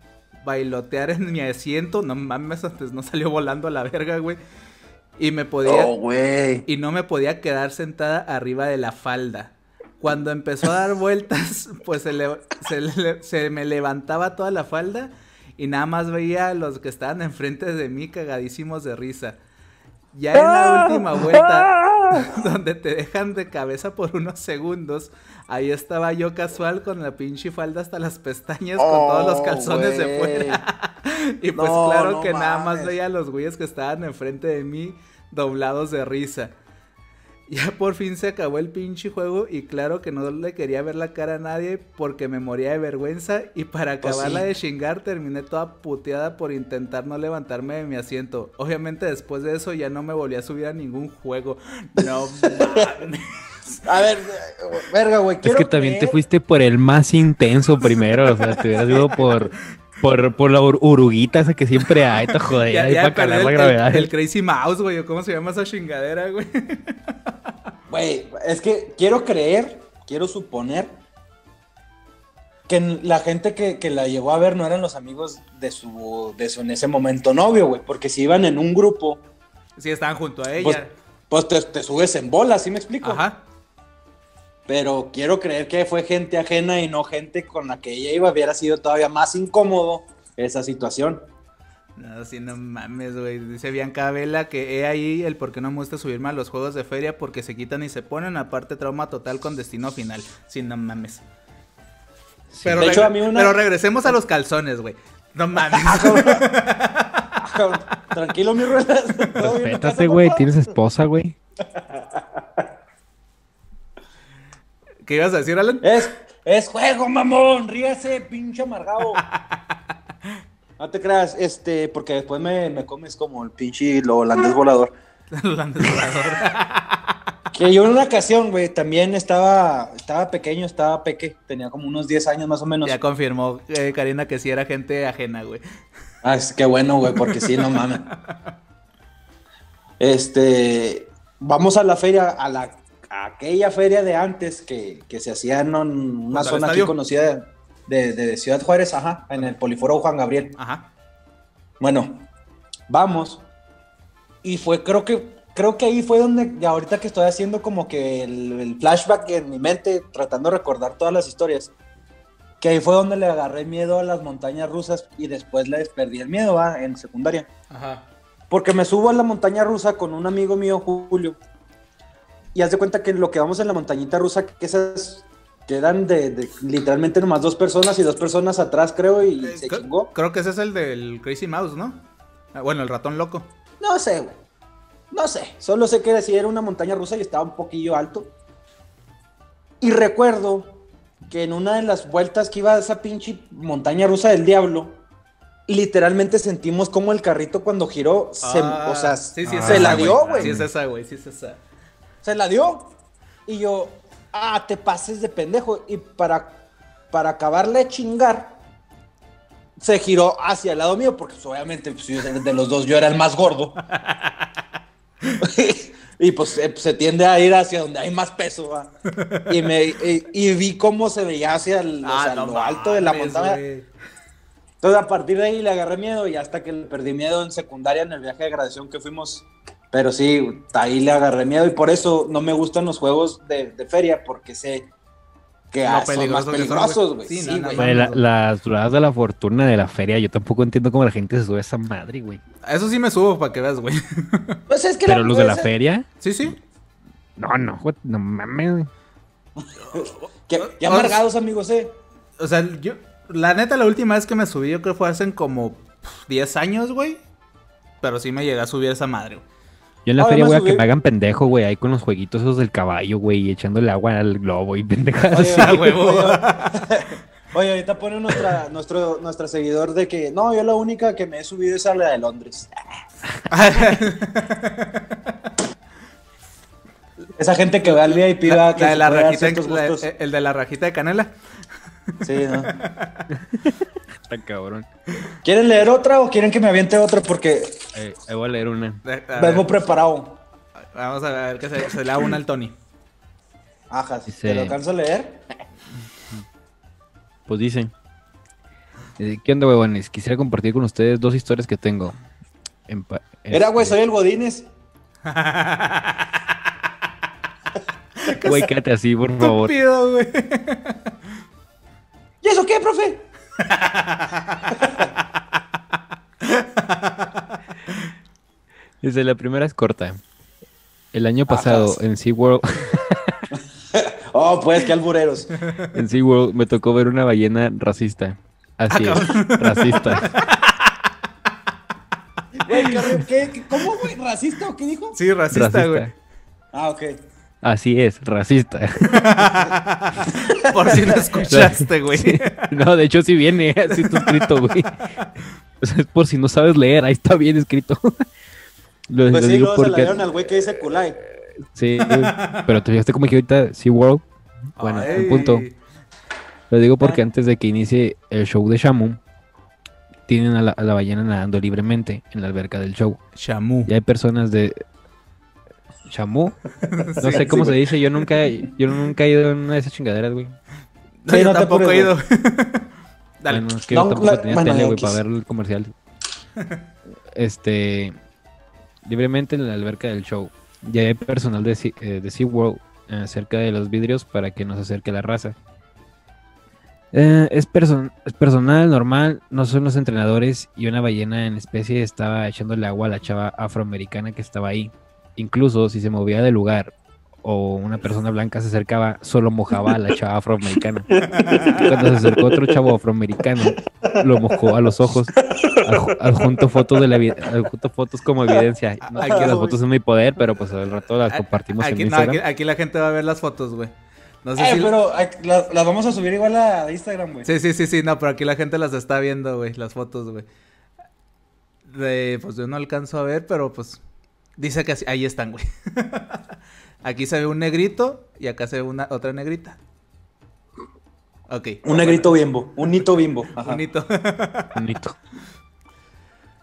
bailotear en mi asiento. No mames, antes no salió volando a la verga, güey. Y me podía... Oh, y no me podía quedar sentada arriba de la falda. Cuando empezó a dar vueltas, pues se, le- se le- se me levantaba toda la falda y nada más veía a los que estaban enfrente de mí cagadísimos de risa. Ya en la última vuelta, donde te dejan de cabeza por unos segundos, ahí estaba yo casual con la pinche falda hasta las pestañas, con todos los Oh, calzones de fuera. y pues No, claro no que nada más veía a los güeyes que estaban enfrente de mí doblados de risa. Ya por fin se acabó el pinche juego y claro que no le quería ver la cara a nadie porque me moría de vergüenza y para Pues acabarla sí. de chingar terminé toda puteada por intentar no levantarme de mi asiento. Obviamente después de eso ya no me volví a subir a ningún juego. No mames. A ver, verga, güey. Es que también te fuiste por el más intenso primero, o sea, te hubieras ido por, por, por la ur- uruguita esa que siempre hay, te joder, Ya, ahí ya para calar el, la el- gravedad. el Crazy Mouse, güey. o ¿Cómo se llama esa chingadera, güey? Güey, es que quiero creer, quiero suponer que la gente que, que la llegó a ver no eran los amigos de su, de su en ese momento novio, güey. Porque si iban en un grupo, Sí, estaban junto a pues, ella. pues te, te subes en bola, ¿sí me explico? Ajá. Pero quiero creer que fue gente ajena y no gente con la que ella iba. Hubiera sido todavía más incómodo esa situación. No, sí, no mames, güey. Dice Bianca Vela que he ahí el por qué no me gusta subirme a los juegos de feria porque se quitan y se ponen. Aparte, trauma total con destino final. Sí, no mames. Pero, De hecho, a mí una- pero regresemos a los calzones, güey. No mames. Tranquilo, mi ruedas. ¿Todo bien en casa, Respétate, güey, tienes esposa, güey. ¿Qué ibas a decir, Alan? Es, es juego, mamón. Ríase, pinche amargado. No te creas, este, porque después me, me comes como el pinche lo holandés volador. Holandés volador. Que yo en una ocasión, güey, también estaba, estaba pequeño, estaba peque, tenía como unos 10 años más o menos. ya confirmó eh, Karina que sí era gente ajena, güey. Ah, es que bueno, güey, porque sí, no mames. Este, vamos a la feria, a la aquella feria de antes que, que se hacía en un- una zona aquí conocida de, de- de Ciudad Juárez, ajá, en el Poliforo Juan Gabriel. Ajá. Bueno, vamos. Y fue, creo que, creo que ahí fue donde, ahorita que estoy haciendo como que el, el flashback en mi mente, tratando de recordar todas las historias. Que ahí fue donde le agarré miedo a las montañas rusas y después les perdí el miedo, ¿va? En secundaria. Ajá. Porque me subo a la montaña rusa con un amigo mío, Julio. Y haz de cuenta que lo que vamos en la montañita rusa, que esas quedan de, de literalmente nomás dos personas y dos personas atrás, creo, y se Creo- chingó. Creo que ese es el del Crazy Mouse, ¿no? Ah, Bueno, el ratón loco. No sé, güey. No sé. Solo sé que sí era una montaña rusa y estaba un poquillo alto. Y recuerdo que en una de las vueltas que iba a esa pinche montaña rusa del diablo, literalmente sentimos como el carrito cuando giró, se, Ah, o sea, sí, sí, es se la dio, güey. Sí, es esa, güey. Sí, es esa. Se la dio. Y yo, ah, te pases de pendejo. Y para, para acabarle de chingar, se giró hacia el lado mío, porque pues, obviamente pues, yo- de los dos yo era el más gordo. y pues se, se tiende a ir hacia donde hay más peso. ¿va? Y, me, y, y vi cómo se veía hacia el, o sea, Ah, no lo alto de la montaña. Entonces a partir de ahí le agarré miedo y hasta que le perdí miedo en secundaria en el viaje de graduación que fuimos. Pero sí, ahí le agarré miedo y por eso no me gustan los juegos de, de feria porque sé que ah, son más peligrosos, güey. Sí, Sí, no, no, la- las duradas de la fortuna de la feria, yo tampoco entiendo cómo la gente se sube a esa madre, güey. A Eso sí me subo para que veas, güey. Pues es que Pero los de la feria, Sí, sí. no, no, güey, no mames, güey. Que, que amargados, amigos, eh. O sea, yo. La neta, la última vez que me subí, yo creo que fue hace como pf, 10 años, güey. Pero sí me llegué a subir esa madre, güey. Yo en la Ah, feria a que me hagan pendejo, güey, ahí con los jueguitos esos del caballo, güey, y echándole agua al globo y pendejadas. Oye, así. Huevo. oye, oye, ahorita pone nuestra, nuestro, nuestra seguidor de que no, yo la única que me he subido es a la de Londres. Esa gente que va al VIP va La, que la de se la rajita, la- gustos. el de la rajita de canela. Sí, ¿no? Está cabrón. ¿Quieren leer otra o quieren que me aviente otra? Porque Eh, ahí voy a leer una. A vengo ver, preparado. vamos a ver que se, se le da una al Tony. Ajas, Dice- ¿te lo alcanzo a leer? Pues dicen. eh, ¿Qué onda, huevones? Quisiera compartir con ustedes dos historias que tengo. En pa- Era, güey, este, soy el Godínez. Güey, quédate así, por favor. Estúpido, güey. ¿Y eso qué, profe? Dice, la primera es corta. El año pasado Ajas. en SeaWorld, Oh, pues, qué albureros. en SeaWorld me tocó ver una ballena racista. Así Ah, es, racista. Güey, ¿qué, qué- qué- cómo, güey? ¿Racista o qué dijo? Sí, racista, Racista. güey. Ah, ok. Así es, racista. Por si no escuchaste, güey. Sí. No, de hecho sí viene, así está escrito, güey. O sea, es por si no sabes leer, ahí está bien escrito. Lo, Pues lo sí, digo luego se la porque... dieron al güey que dice Kulai. Sí, pero te fijaste como que ahorita SeaWorld. Bueno, Ay. un punto. Lo digo porque antes de que inicie el show de Shamu, tienen a la, a la ballena nadando libremente en la alberca del show. Shamu. Y hay personas de... ¿Shamu? No sé cómo se dice, yo nunca, yo nunca he ido en una de esas chingaderas, güey. No, Sí, yo no te tampoco he ido. Dale. Bueno, es que No, yo tampoco la- tenía bueno, tele, güey, para ver el comercial. Este, libremente en la alberca del show. Ya hay personal de, Sea- eh, de SeaWorld eh, cerca de los vidrios para que no se acerque la raza. Eh, es, person- es personal, normal, no son los entrenadores y una ballena en especie estaba echándole agua a la chava afroamericana que estaba ahí. Incluso si se movía del lugar o una persona blanca se acercaba, solo mojaba a la chava afroamericana. Cuando se acercó otro chavo afroamericano, lo mojó a los ojos, adju- adjunto fotos de la adjunto fotos como evidencia. No sé Aquí- que las fotos son mi poder, pero pues al rato las compartimos en Aquí, no, Instagram. aquí, aquí la gente va a ver las fotos, güey. No sé Eh, si. pero las, las vamos a subir igual a Instagram, güey. Sí, sí, sí, sí, no, pero aquí la gente las está viendo, güey, las fotos, güey. De, pues yo no alcanzo a ver, pero pues dice que así- ahí están, güey. aquí se ve un negrito y acá se ve una otra negrita. Ok. Un negrito bimbo, un hito bimbo. Ajá. Bonito. Bonito.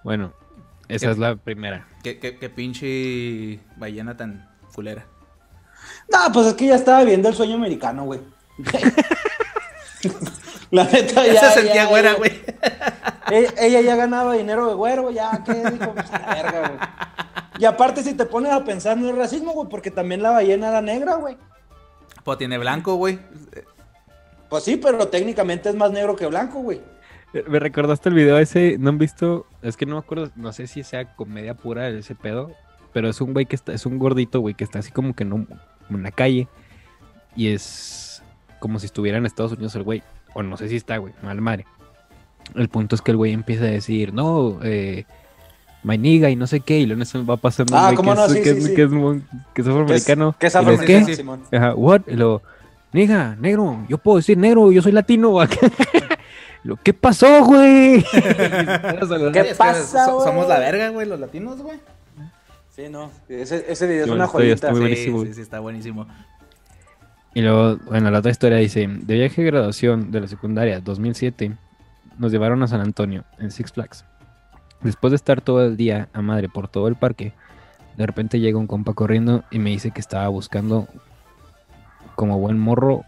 Bueno, esa ¿Qué? es la primera. qué, qué, qué pinche ballena tan culera. No, pues es que ya estaba viendo el sueño americano, güey. La neta, ya. Ya se sentía ya- güera, güey. Ella, ella ya ganaba dinero de güero, ya, ¿qué dijo? Pues, la verga, güey. Y aparte, si te pones a pensar, no es racismo, güey, porque también la ballena era negra, güey. Pues tiene blanco, güey. Pues sí, pero técnicamente es más negro que blanco, güey. Eh, Me recordaste el video ese, ¿no han visto? Es que no me acuerdo, no sé si sea comedia pura ese pedo, pero es un güey que está, es un gordito, güey, que está así como que en, un- en la calle y es como si estuviera en Estados Unidos el güey, o no sé si está, güey, mal madre. El punto es que el güey empieza a decir, no, eh, my nigga y no sé qué, y luego se va pasando Ah, ¿cómo que, no? es, Sí, que, sí, es, sí. que es que es afroamericano. Que es ¿qué? Simón. Ajá, what? Y luego, nigga, negro, yo puedo decir negro, yo soy latino. Lo, ¿Qué pasó, güey? ¿Qué Es pasa, güey? Somos la verga, güey, los latinos, güey. Sí, no. Ese, ese video es Yo una joyita. Sí, buenísimo. sí, sí, está buenísimo. Y luego, bueno, la otra historia dice, de viaje de graduación de la secundaria 2007, nos llevaron a San Antonio, en Six Flags. Después de estar todo el día a madre por todo el parque, de repente llega un compa corriendo y me dice que estaba buscando como buen morro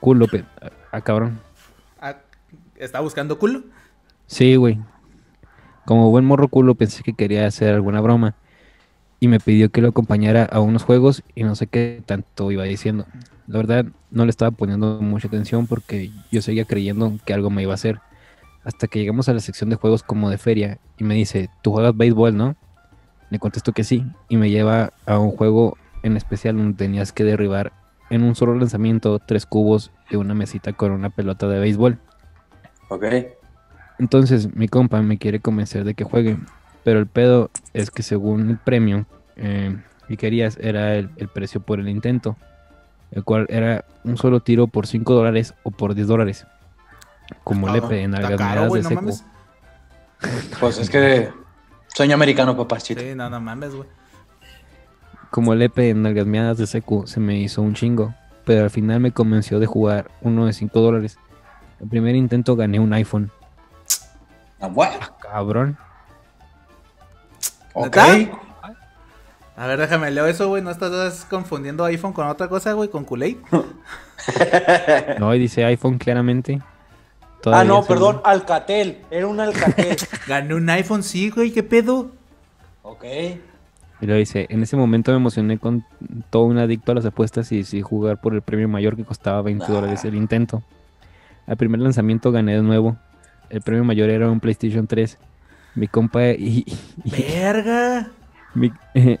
culo, ah, cabrón. Ah, ¿Está buscando culo? Sí, güey. Como buen morro culo pensé que quería hacer alguna broma y me pidió que lo acompañara a unos juegos y no sé qué tanto iba diciendo. La verdad no le estaba poniendo mucha atención porque yo seguía creyendo que algo me iba a hacer. Hasta que llegamos a la sección de juegos como de feria y me dice, ¿tú juegas béisbol, no? Le contesto que sí y me lleva a un juego en especial donde tenías que derribar en un solo lanzamiento tres cubos de una mesita con una pelota de béisbol. Ok. Entonces mi compa me quiere convencer de que juegue, pero el pedo es que según el premio eh, que querías era el, el precio por el intento, el cual era un solo tiro por 5 dólares o por 10 dólares. Como Ah, lepe en Está algas caro, de no mames. Pues es que. Sueño americano, papachito. Sí, no, no mames, güey. Como lepe en algas meadas de seco se me hizo un chingo, pero al final me convenció de jugar uno de 5 dólares. El primer intento gané un iPhone. Ah, bueno. Cabrón. Ok. A ver, déjame leo eso, güey. ¿No estás confundiendo iPhone con otra cosa, güey? ¿Con Kool-Aid? No, y dice iPhone claramente. Ah, no, perdón. Alcatel. Era un Alcatel. Gané un iPhone, sí, güey. ¿Qué pedo? ok. Y lo dice, en ese momento me emocioné con todo un adicto a las apuestas y decidí jugar por el premio mayor que costaba 20 Ah. dólares el intento. Al primer lanzamiento gané de nuevo. El premio mayor era un PlayStation 3. Mi compa y, y- Verga. mi, eh,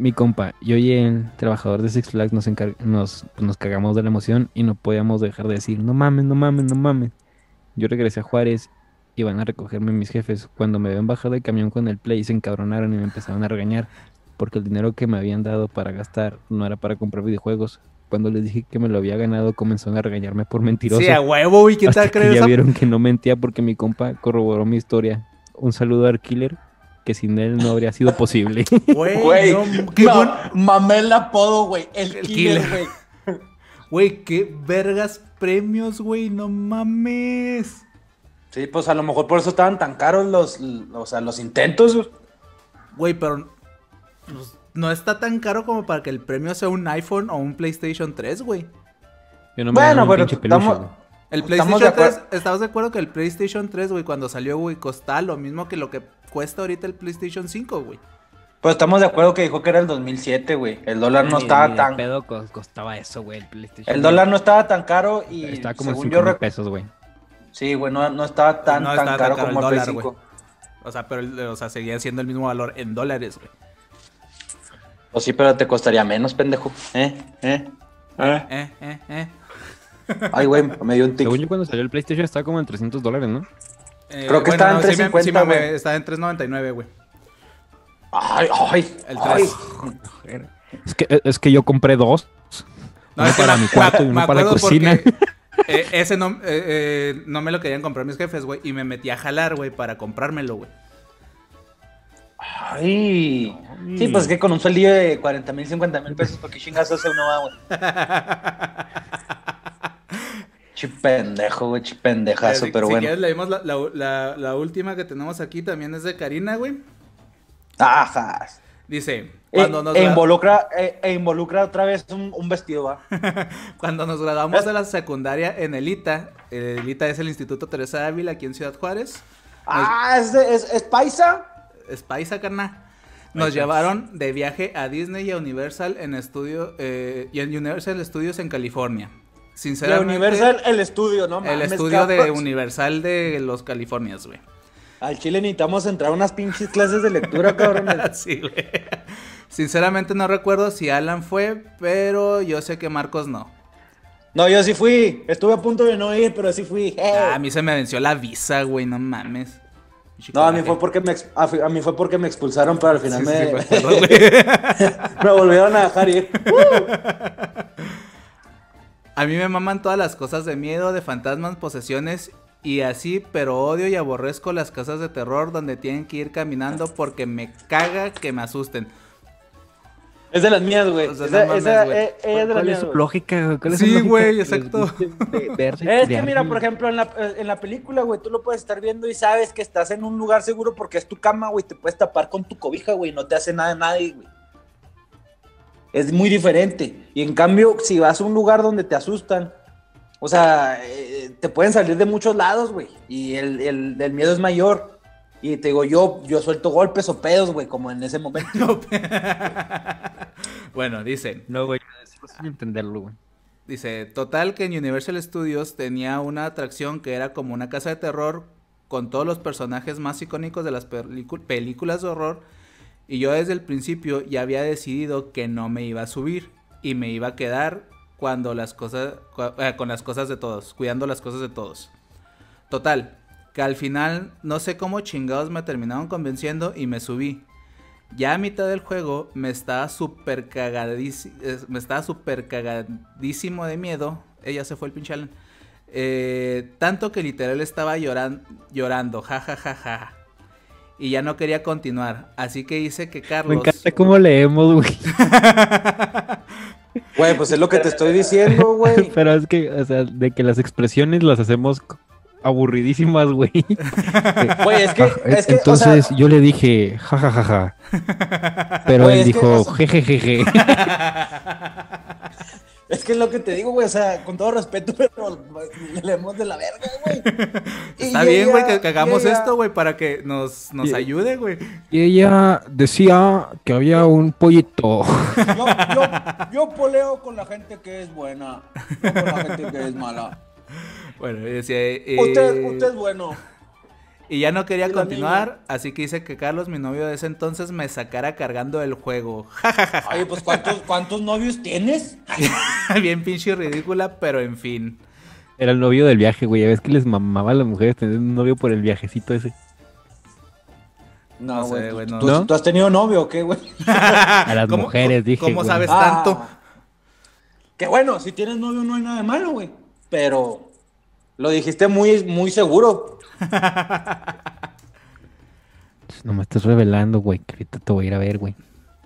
mi compa, yo y el trabajador de Six Flags nos, nos, pues, nos cagamos de la emoción y no podíamos dejar de decir, no mames, no mames, no mames. Yo regresé a Juárez y van a recogerme mis jefes. Cuando me ven bajar del camión con el Play se encabronaron y me empezaron a regañar porque el dinero que me habían dado para gastar no era para comprar videojuegos. Cuando les dije que me lo había ganado comenzaron a regañarme por mentiroso. Sí, a huevo, güey. ¿Quién te va a Hasta que creer ya vieron que no mentía porque mi compa corroboró mi historia. Un saludo al killer, que sin él no habría sido posible. Güey, Güey. no, qué ma- buen- Mamé el apodo, güey. El, El killer, güey. Güey, qué vergas premios, güey. No mames. Sí, pues a lo mejor por eso estaban tan caros los, los, o sea, los intentos. güey. Pero pues, no está tan caro como para que el premio sea un iPhone o un PlayStation 3, güey. Yo no me Bueno, bueno, peluche, estamos-. El Estamos PlayStation de 3, acuerdo. ¿estamos de acuerdo que el PlayStation 3, güey, cuando salió, güey, costaba lo mismo que lo que cuesta ahorita el PlayStation 5, güey? Pues estamos de acuerdo que dijo que era el 2007, güey. El dólar no estaba de tan. pedo co- costaba eso, güey, el PlayStation. El dólar no estaba tan caro y Estaba como en según 5 yo pesos, güey. Sí, güey, no, no estaba tan, No tan estaba tan caro como el el dólar, 5. O sea, pero, el- o sea, seguía siendo el mismo valor en dólares, güey. Pues sí, pero te costaría menos, pendejo. ¿Eh? ¿Eh? ¿Eh? Eh, eh, eh. Ay, güey, me dio un tic. Según yo cuando salió el PlayStation estaba como en 300 dólares, ¿no? Eh, Creo que estaba en sí me- 350, sí me- güey. Estaba en 3.99, güey. Ay, ay. El ay. 3. Es que, es que yo compré dos. No, uno para me- mi cuarto y me uno para la cocina. porque, eh, ese no, eh, eh, no me lo querían comprar mis jefes, güey. Y me metí a jalar, güey, para comprármelo, güey. Ay. Sí, pues es que con un sueldillo de 40 mil, 50 mil pesos, ¿por qué chingazo hace uno va, güey? Chi pendejo, güey, chi pendejazo, si, pero si bueno. quieres, la, la- la- la última que tenemos aquí, también es de Karina, güey. Ajas. Dice, E, cuando nos, e involucra, e, e involucra otra vez un, un vestido, va. cuando nos graduamos de la secundaria en el ITA, el ITA es el Instituto Teresa Ávila, aquí en Ciudad Juárez. Ah, ¿es, de- es, es paisa? Es paisa, carnal. Nos llevaron de viaje a Disney y a Universal en estudio eh, y en Universal Studios en California. Sinceramente. Universal, el estudio, ¿no? El Mames, estudio de. Universal de los Californias, güey. Al chile necesitamos entrar a unas pinches clases de lectura, cabrón. sí, güey. Sinceramente no recuerdo si Alan fue, pero yo sé que Marcos no. No, yo sí fui. Estuve a punto de no ir, pero sí fui. Ah, a mí se me venció la visa, güey, no mames. No, a mí fue porque me, a, mí fue porque me expulsaron, pero al final Sí, me, sí, me acuerdo, me volvieron a dejar ir. A mí me maman todas las cosas de miedo, de fantasmas, posesiones y así, pero odio y aborrezco las casas de terror donde tienen que ir caminando porque me caga que me asusten. Es de las mías, güey. O sea, Esa- no mames, esa- güey. eh, es de las ¿Cuál es mías, su lógica? güey? ¿Cuál es Sí, güey, exacto. Es que mira, por ejemplo, en la, en la película, güey, tú lo puedes estar viendo y sabes que estás en un lugar seguro porque es tu cama, güey, te puedes tapar con tu cobija, güey, no te hace nada a nadie, güey. Es muy diferente. Y en cambio, si vas a un lugar donde te asustan, o sea, eh, te pueden salir de muchos lados, güey, y el, el, el miedo es mayor. Y te digo, yo, yo suelto golpes o pedos, güey, como en ese momento. bueno, dice, No, güey, sin entenderlo, güey. dice, total que en Universal Studios tenía una atracción que era como una casa de terror con todos los personajes más icónicos de las películas de horror y yo desde el principio ya había decidido que no me iba a subir y me iba a quedar cuando las cosas eh, con las cosas de todos, cuidando las cosas de todos. Total, que al final no sé cómo chingados me terminaron convenciendo y me subí. Ya a mitad del juego me estaba súper cagadísimo, me estaba súper cagadísimo de miedo. Ella se fue el pinche. Eh, tanto que literal estaba lloran- llorando, ja ja ja ja. Y ya no quería continuar. Así que hice que Me Carlos. encanta cómo leemos, güey. Güey, pues es lo que te estoy diciendo, güey. Pero es que, o sea, de que las expresiones las hacemos aburridísimas, güey. Güey, es que, Ah, es que, o Entonces sea, yo le dije, ja, ja, ja, ja. Pero él dijo, o sea- jejejeje. Es que es lo que te digo, güey, o sea, con todo respeto, pero leemos de la verga, güey. Y Está bien, ella- güey, que, que hagamos ella- esto, güey, para que nos, nos Y- ayude, güey. Y ella decía que había un pollito. Yo, yo, yo poleo con la gente que es buena, no con la gente que es mala. Bueno, decía, eh, Usted, usted es bueno. Y ya no quería Y continuar, así que hice que Carlos, mi novio de ese entonces, me sacara cargando el juego. Oye, pues, ¿cuántos, cuántos novios tienes? Bien pinche ridícula, pero en fin. Era el novio del viaje, güey. Ya ves que les mamaba a las mujeres tener un novio por el viajecito ese. No, No sé, güey, güey, ¿tú, no. tú- ¿No? tú has tenido novio o qué, güey? A las ¿Cómo- mujeres, dije. ¿Cómo güey. sabes Ah. tanto? Que bueno, si tienes novio no hay nada de malo, güey. Pero lo dijiste muy, muy seguro. No me estás revelando, güey. Que ahorita te voy a ir a ver, güey.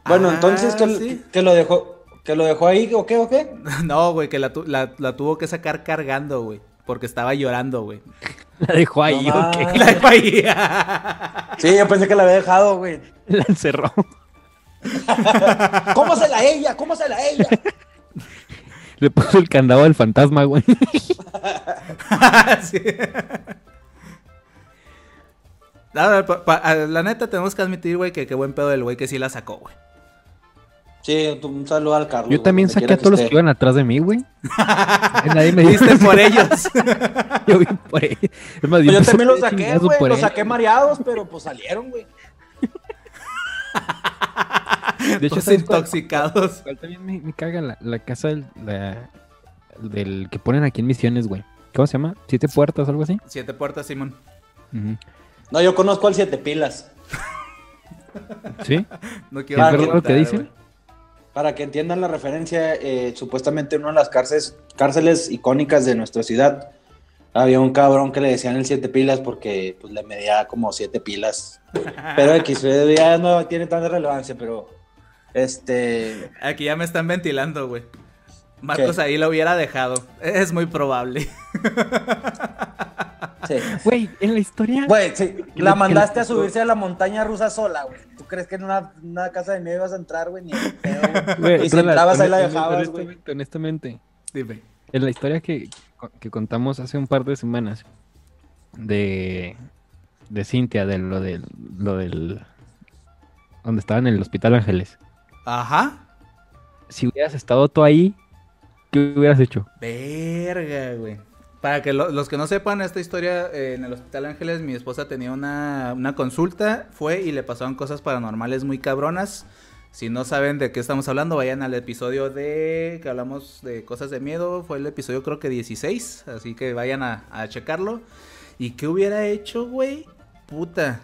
Bueno, Ah, entonces, que, sí. que lo dejó, que lo dejó ahí, ¿o qué, o qué? No, güey, que la, tu- la- la tuvo que sacar cargando, güey. Porque estaba llorando, güey. La dejó ahí, No ¿o qué? La dejó ahí. Sí, yo pensé que la había dejado, güey. La encerró. ¿Cómo se la ella? ¿Cómo se la ella? Le puso el candado al fantasma, güey. Sí. No, pa- pa- a- la neta tenemos que admitir, güey, que qué buen pedo del güey que sí la sacó, güey. Sí, un saludo al Carlos. Yo también saqué a todos los que iban atrás de mí, güey. Nadie me. Viste por ellos. Yo vi por. Es más, Pues yo también los saqué, güey. Los él. saqué mareados, pero pues salieron, güey. De hecho, ¿sabes cuál- intoxicados. cuál también me, me caga la, la casa del, la- del que ponen aquí en Misiones, güey. ¿Cómo se llama? ¿Siete puertas o algo así? Siete puertas, Simón. Ujú. No, yo conozco al Siete Pilas. ¿Sí? No ¿Es quiero verdad lo que dicen? Para que entiendan la referencia, eh, supuestamente en una de las cárceles, cárceles icónicas de nuestra ciudad había un cabrón que le decían el siete pilas porque pues, le medía como siete pilas. Pero X, eh, ya no tiene tanta relevancia, pero este... Aquí ya me están ventilando, güey. Marcos ¿Qué? ahí lo hubiera dejado. Es muy probable. Sí. Güey, en la historia. Güey, sí, la mandaste a subirse a la montaña rusa sola, güey. ¿Tú crees que en una, una casa de miedo ibas a entrar, güey? Ni pedo, güey. Güey, Y si entrabas ahí la dejabas, güey. honestamente, honestamente, Dime. en la historia que, que contamos hace un par de semanas de, de Cintia, de lo del, lo del. donde estaba en el Hospital Ángeles. Ajá. Si hubieras estado tú ahí, ¿qué hubieras hecho? Verga, güey. Para que lo- los que no sepan esta historia, eh, en el Hospital Ángeles mi esposa tenía una, una consulta, fue y le pasaron cosas paranormales muy cabronas. Si no saben de qué estamos hablando, vayan al episodio de que hablamos de cosas de miedo, fue el episodio creo que 16, así que vayan a checarlo. ¿Y qué hubiera hecho, güey? Puta.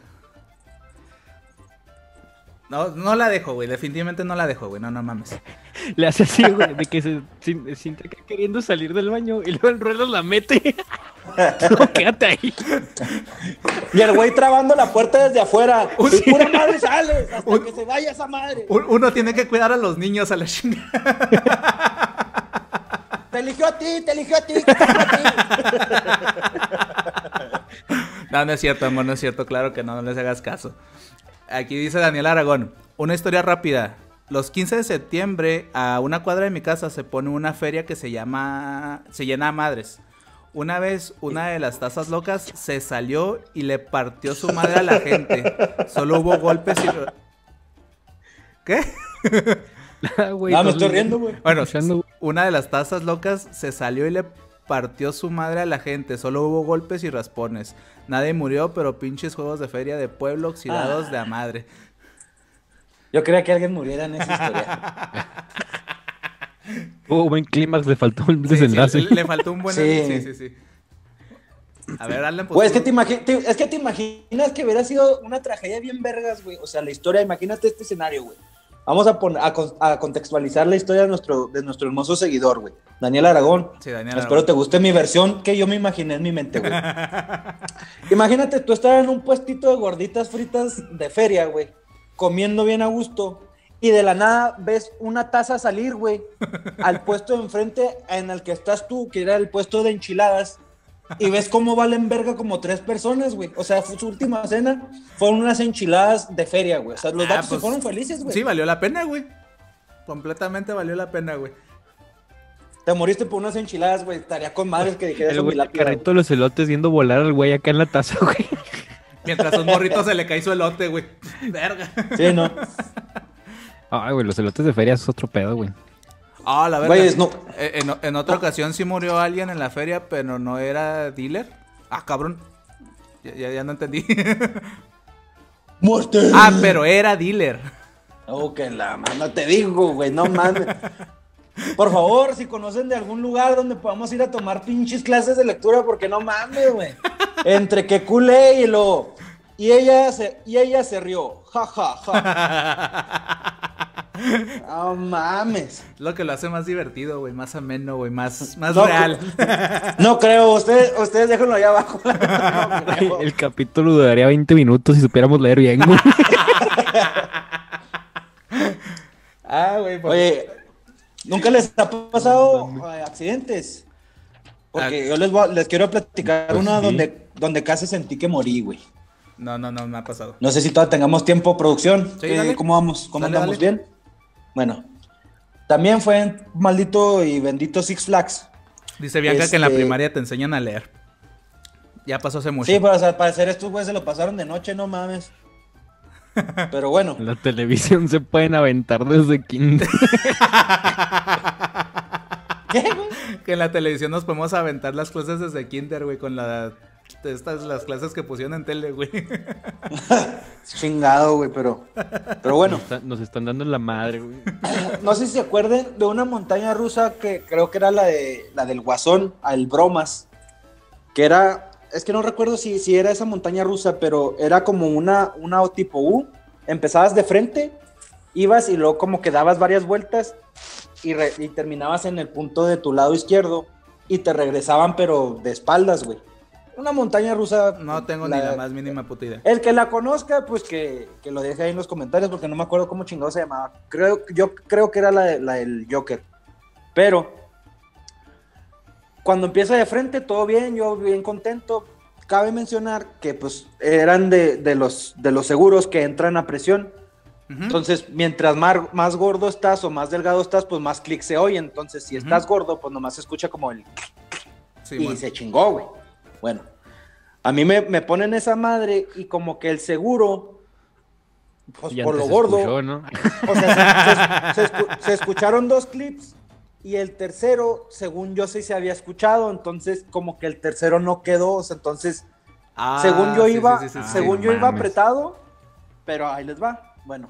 No, no la dejo, güey, definitivamente no la dejo, güey, no, no mames. Le hace así, güey, de que se sin- siente que queriendo salir del baño y luego el ruedo la mete. no, quédate ahí. Y el güey trabando la puerta desde afuera. Un- Y pura madre sale hasta Un- que se vaya esa madre. Un- Uno tiene que cuidar a los niños a la chingada. Te eligió a ti, te eligió a ti. te eligió a ti. No, no es cierto, amor, no es cierto, claro que no, no les hagas caso. Aquí dice Daniel Aragón, una historia rápida. Los 15 de septiembre a una cuadra de mi casa se pone una feria que se llama, se llena a madres. Una vez una de las tazas locas se salió y le partió su madre a la gente. Solo hubo golpes y... ¿Qué? Ah, No, me no, estoy riendo, güey. Bueno, una de las tazas locas se salió y le partió su madre a la gente. Solo hubo golpes y raspones. Nadie murió, pero pinches juegos de feria de pueblo oxidados de a madre. Yo creía que alguien muriera en esa historia. Hubo buen clímax, le faltó un Sí, sí, desenlace. le, faltó un buen... Sí. Sí, sí, sí. A ver, Alan, pues, Güey, es que tú- te, imagi- te- es que te imaginas que hubiera sido una tragedia bien vergas, güey. O sea, la historia, imagínate este escenario, güey. Vamos a, poner, a, con- a contextualizar la historia de nuestro, de nuestro hermoso seguidor, güey. Daniel Aragón. Sí, Daniel Espero Aragón. te guste mi versión que yo me imaginé en mi mente, güey. Imagínate tú estar en un puestito de gorditas fritas de feria, güey, comiendo bien a gusto, y de la nada ves una taza salir, güey, al puesto de enfrente en el que estás tú, que era el puesto de enchiladas, y ves cómo valen verga como tres personas, güey. O sea, su última cena fueron unas enchiladas de feria, güey. O sea, los Ah, datos se pues, fueron felices, güey. Sí, valió la pena, güey. Completamente valió la pena, güey. Te moriste por unas enchiladas, güey. Estaría con madres que dijeras El el carrito de los elotes viendo volar al güey acá en la taza, güey. Mientras a un morrito se le cae su elote, güey. Verga. Sí, no. Ay, güey, los elotes de feria es otro pedo, güey. Ah, la no- Eh, En, en otra ocasión sí murió alguien en la feria, pero no era dealer. Ah, cabrón. Ya, ya, ya no entendí. ¡Muerte! ah, pero era dealer. Oh, que la mano te digo, güey, no mames. Por favor, si conocen de algún lugar donde podamos ir a tomar pinches clases de lectura, porque no mames, güey. Entre que culé y lo. Y ella se, y ella se rió. Ja, ja, ja. No mames. Lo que lo hace más divertido, güey. Más ameno, güey. Más, más No, real. No creo, ustedes, ustedes déjenlo allá abajo. No. El capítulo duraría 20 minutos si supiéramos leer bien, güey. ah, güey. pues- Oye, ¿nunca les ha pasado eh, accidentes? Porque yo les, voy a- les quiero platicar Pues una sí. donde, donde casi sentí que morí, güey. No, no, no me ha pasado. No sé si todavía tengamos tiempo, producción. Sí, Eh. ¿Cómo vamos? ¿Cómo Dale, andamos? dale. ¿Bien? Bueno. También fue en maldito y bendito Six Flags. Dice Bianca que en la Este- primaria te enseñan a leer. Ya pasó hace mucho. Sí, pero sea, al parecer estos güeyes se lo pasaron de noche, no mames. Pero bueno. En la televisión se pueden aventar desde kinder. ¿Qué, güey? Que en la televisión nos podemos aventar las clases desde kinder, güey, con la... Estas, las clases que pusieron en tele, güey. Chingado, güey, pero. Pero bueno. Nos, está- nos están dando en la madre, güey. No sé si se acuerden de una montaña rusa que creo que era la de la del Guasón, al Bromas, que era, es que no recuerdo si, si era esa montaña rusa, pero era como una, una tipo U, empezabas de frente, ibas y luego como que dabas varias vueltas y, re- y terminabas en el punto de tu lado izquierdo y te regresaban pero de espaldas, güey. Una montaña rusa. No tengo ni la más mínima puta idea. El que la conozca, pues que, que lo deje ahí en los comentarios, porque no me acuerdo cómo chingado se llamaba. Creo, yo creo que era la, la del Joker. Pero, cuando empieza de frente, todo bien, yo bien contento. Cabe mencionar que pues eran de, de los, de los seguros que entran a presión. Entonces, mientras más, más gordo estás o más delgado estás, pues más clic se oye. Entonces, si estás gordo, pues nomás se escucha como el Sí, y bueno. se chingó, güey. Bueno, a mí me, me ponen esa madre y como que el seguro, pues Y por lo gordo, escuchó, ¿no? o sea, se, se- se escu- se escucharon dos clips Y el tercero, según yo sí se había escuchado, entonces como que el tercero no quedó, o sea, entonces, Ah, según yo sí, iba, sí, sí, sí, sí. según yo iba apretado, pero ahí les va. Bueno,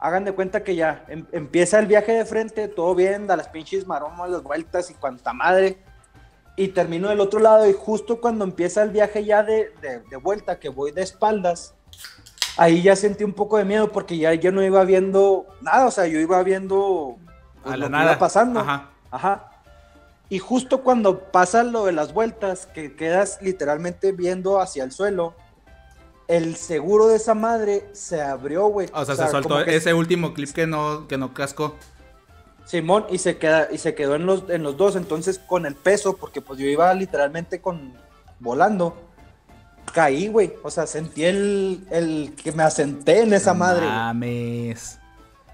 hagan de cuenta que ya em- empieza el viaje de frente, todo bien, da las pinches maromas, las vueltas y cuanta madre. Y termino del otro lado y justo cuando empieza el viaje ya de, de- de vuelta, que voy de espaldas, ahí ya sentí un poco de miedo porque ya yo no iba viendo nada, o sea, yo iba viendo pues, A lo que iba pasando. Ajá. Ajá. Y justo cuando pasa lo de las vueltas, que quedas literalmente viendo hacia el suelo, el seguro de esa madre se abrió, güey. O sea, se soltó que- ese último clip que no, que no cascó. Simón y se queda y se quedó en los en los dos, entonces con el peso, porque pues yo iba literalmente con volando, caí, güey. O sea, sentí el, el que me asenté en esa madre. Mames.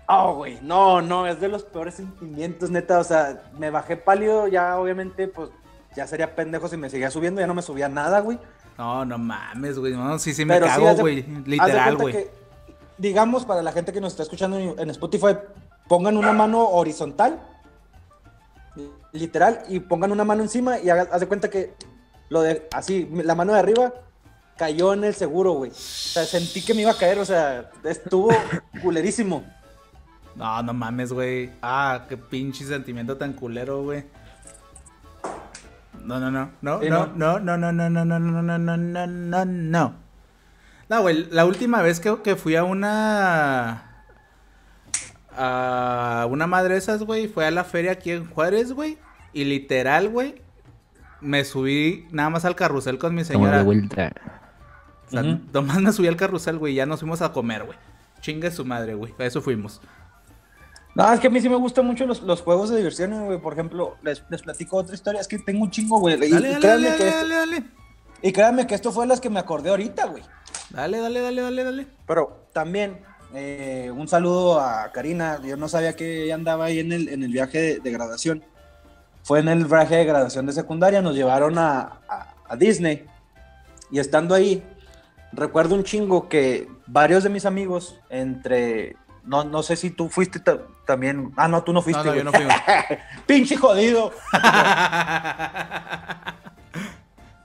Oh, güey, no, no, es de los peores sentimientos, neta. O sea, me bajé pálido, ya obviamente, pues ya sería pendejo si me seguía subiendo, ya no me subía nada, güey. No, no mames, güey. No, sí, sí me Pero cago, güey. Literal, güey. digamos, para la gente que nos está escuchando en Spotify, pongan una mano horizontal, literal, y pongan una mano encima y haga- haz de cuenta que lo de así, la mano de arriba cayó en el seguro, güey. O sea, sentí que me iba a caer, o sea, estuvo culerísimo. No, no mames, güey. Ah, qué pinche sentimiento tan culero, güey. No, no, no. No, Sí, no, ¿no? no, no, no, no, no, no, no, no, no, no, no. No, güey, la última vez que, que fui a una. A una madre de esas, güey, fue a la feria aquí en Juárez, güey. Y literal, güey, me subí nada más al carrusel con mi señora. de vuelta. O sea, nomás me subí al carrusel, güey, y ya nos fuimos a comer, güey. Chingue su madre, güey. A eso fuimos. No, es que a mí sí me gustan mucho los, los juegos de diversión, güey. Por ejemplo, les, les platico otra historia. Es que tengo un chingo, güey. Y, Dale, y dale, créanme dale, que dale, esto, dale, y créanme que esto fue las que me acordé ahorita, güey. dale, dale, dale, dale, dale. Pero también, eh, un saludo a Karina. Yo no sabía que ella andaba ahí en el, en el viaje de, de graduación. Fue en el viaje de graduación de secundaria. Nos llevaron a, a- a Disney. Y estando ahí, recuerdo un chingo que varios de mis amigos, entre. No, no sé si tú fuiste ta- también. Ah, no, tú no fuiste. No, no, yo no fui. Pinche jodido.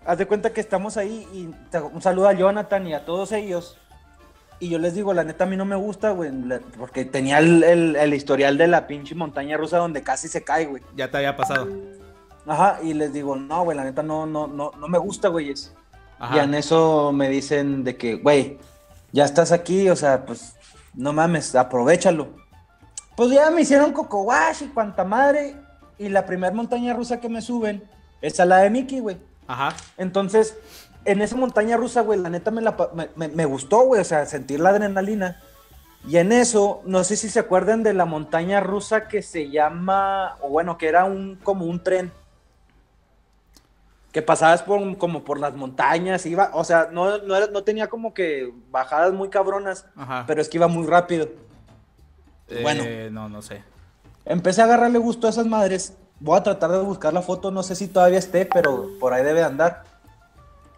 Haz de cuenta que estamos ahí y un saludo a Jonathan y a todos ellos. Y yo les digo, la neta a mí no me gusta, güey, porque tenía el, el- el historial de la pinche montaña rusa donde casi se cae, güey. ya te había pasado. Ajá, y les digo, no, güey, la neta no, no, no, no me gusta, güey. Ajá. Y en eso me dicen de que, güey, ya estás aquí, o sea, pues, no mames, aprovechalo. Pues ya me hicieron coco wash y cuanta madre. Y la primera montaña rusa que me suben es a la de Mickey, güey. Ajá. Entonces, en esa montaña rusa, güey, la neta me, la me, gustó, güey, o sea, sentir la adrenalina. Y en eso, no sé si se acuerdan de la montaña rusa que se llama, o bueno, que era un como un tren. Que pasabas por, como por las montañas, iba, o sea, no, no, era- no tenía como que bajadas muy cabronas, Ajá. pero es que iba muy rápido. bueno. Eh, no, no sé. Empecé a agarrarle gusto a esas madres. Voy a tratar de buscar la foto, no sé si todavía esté, pero por ahí debe de andar.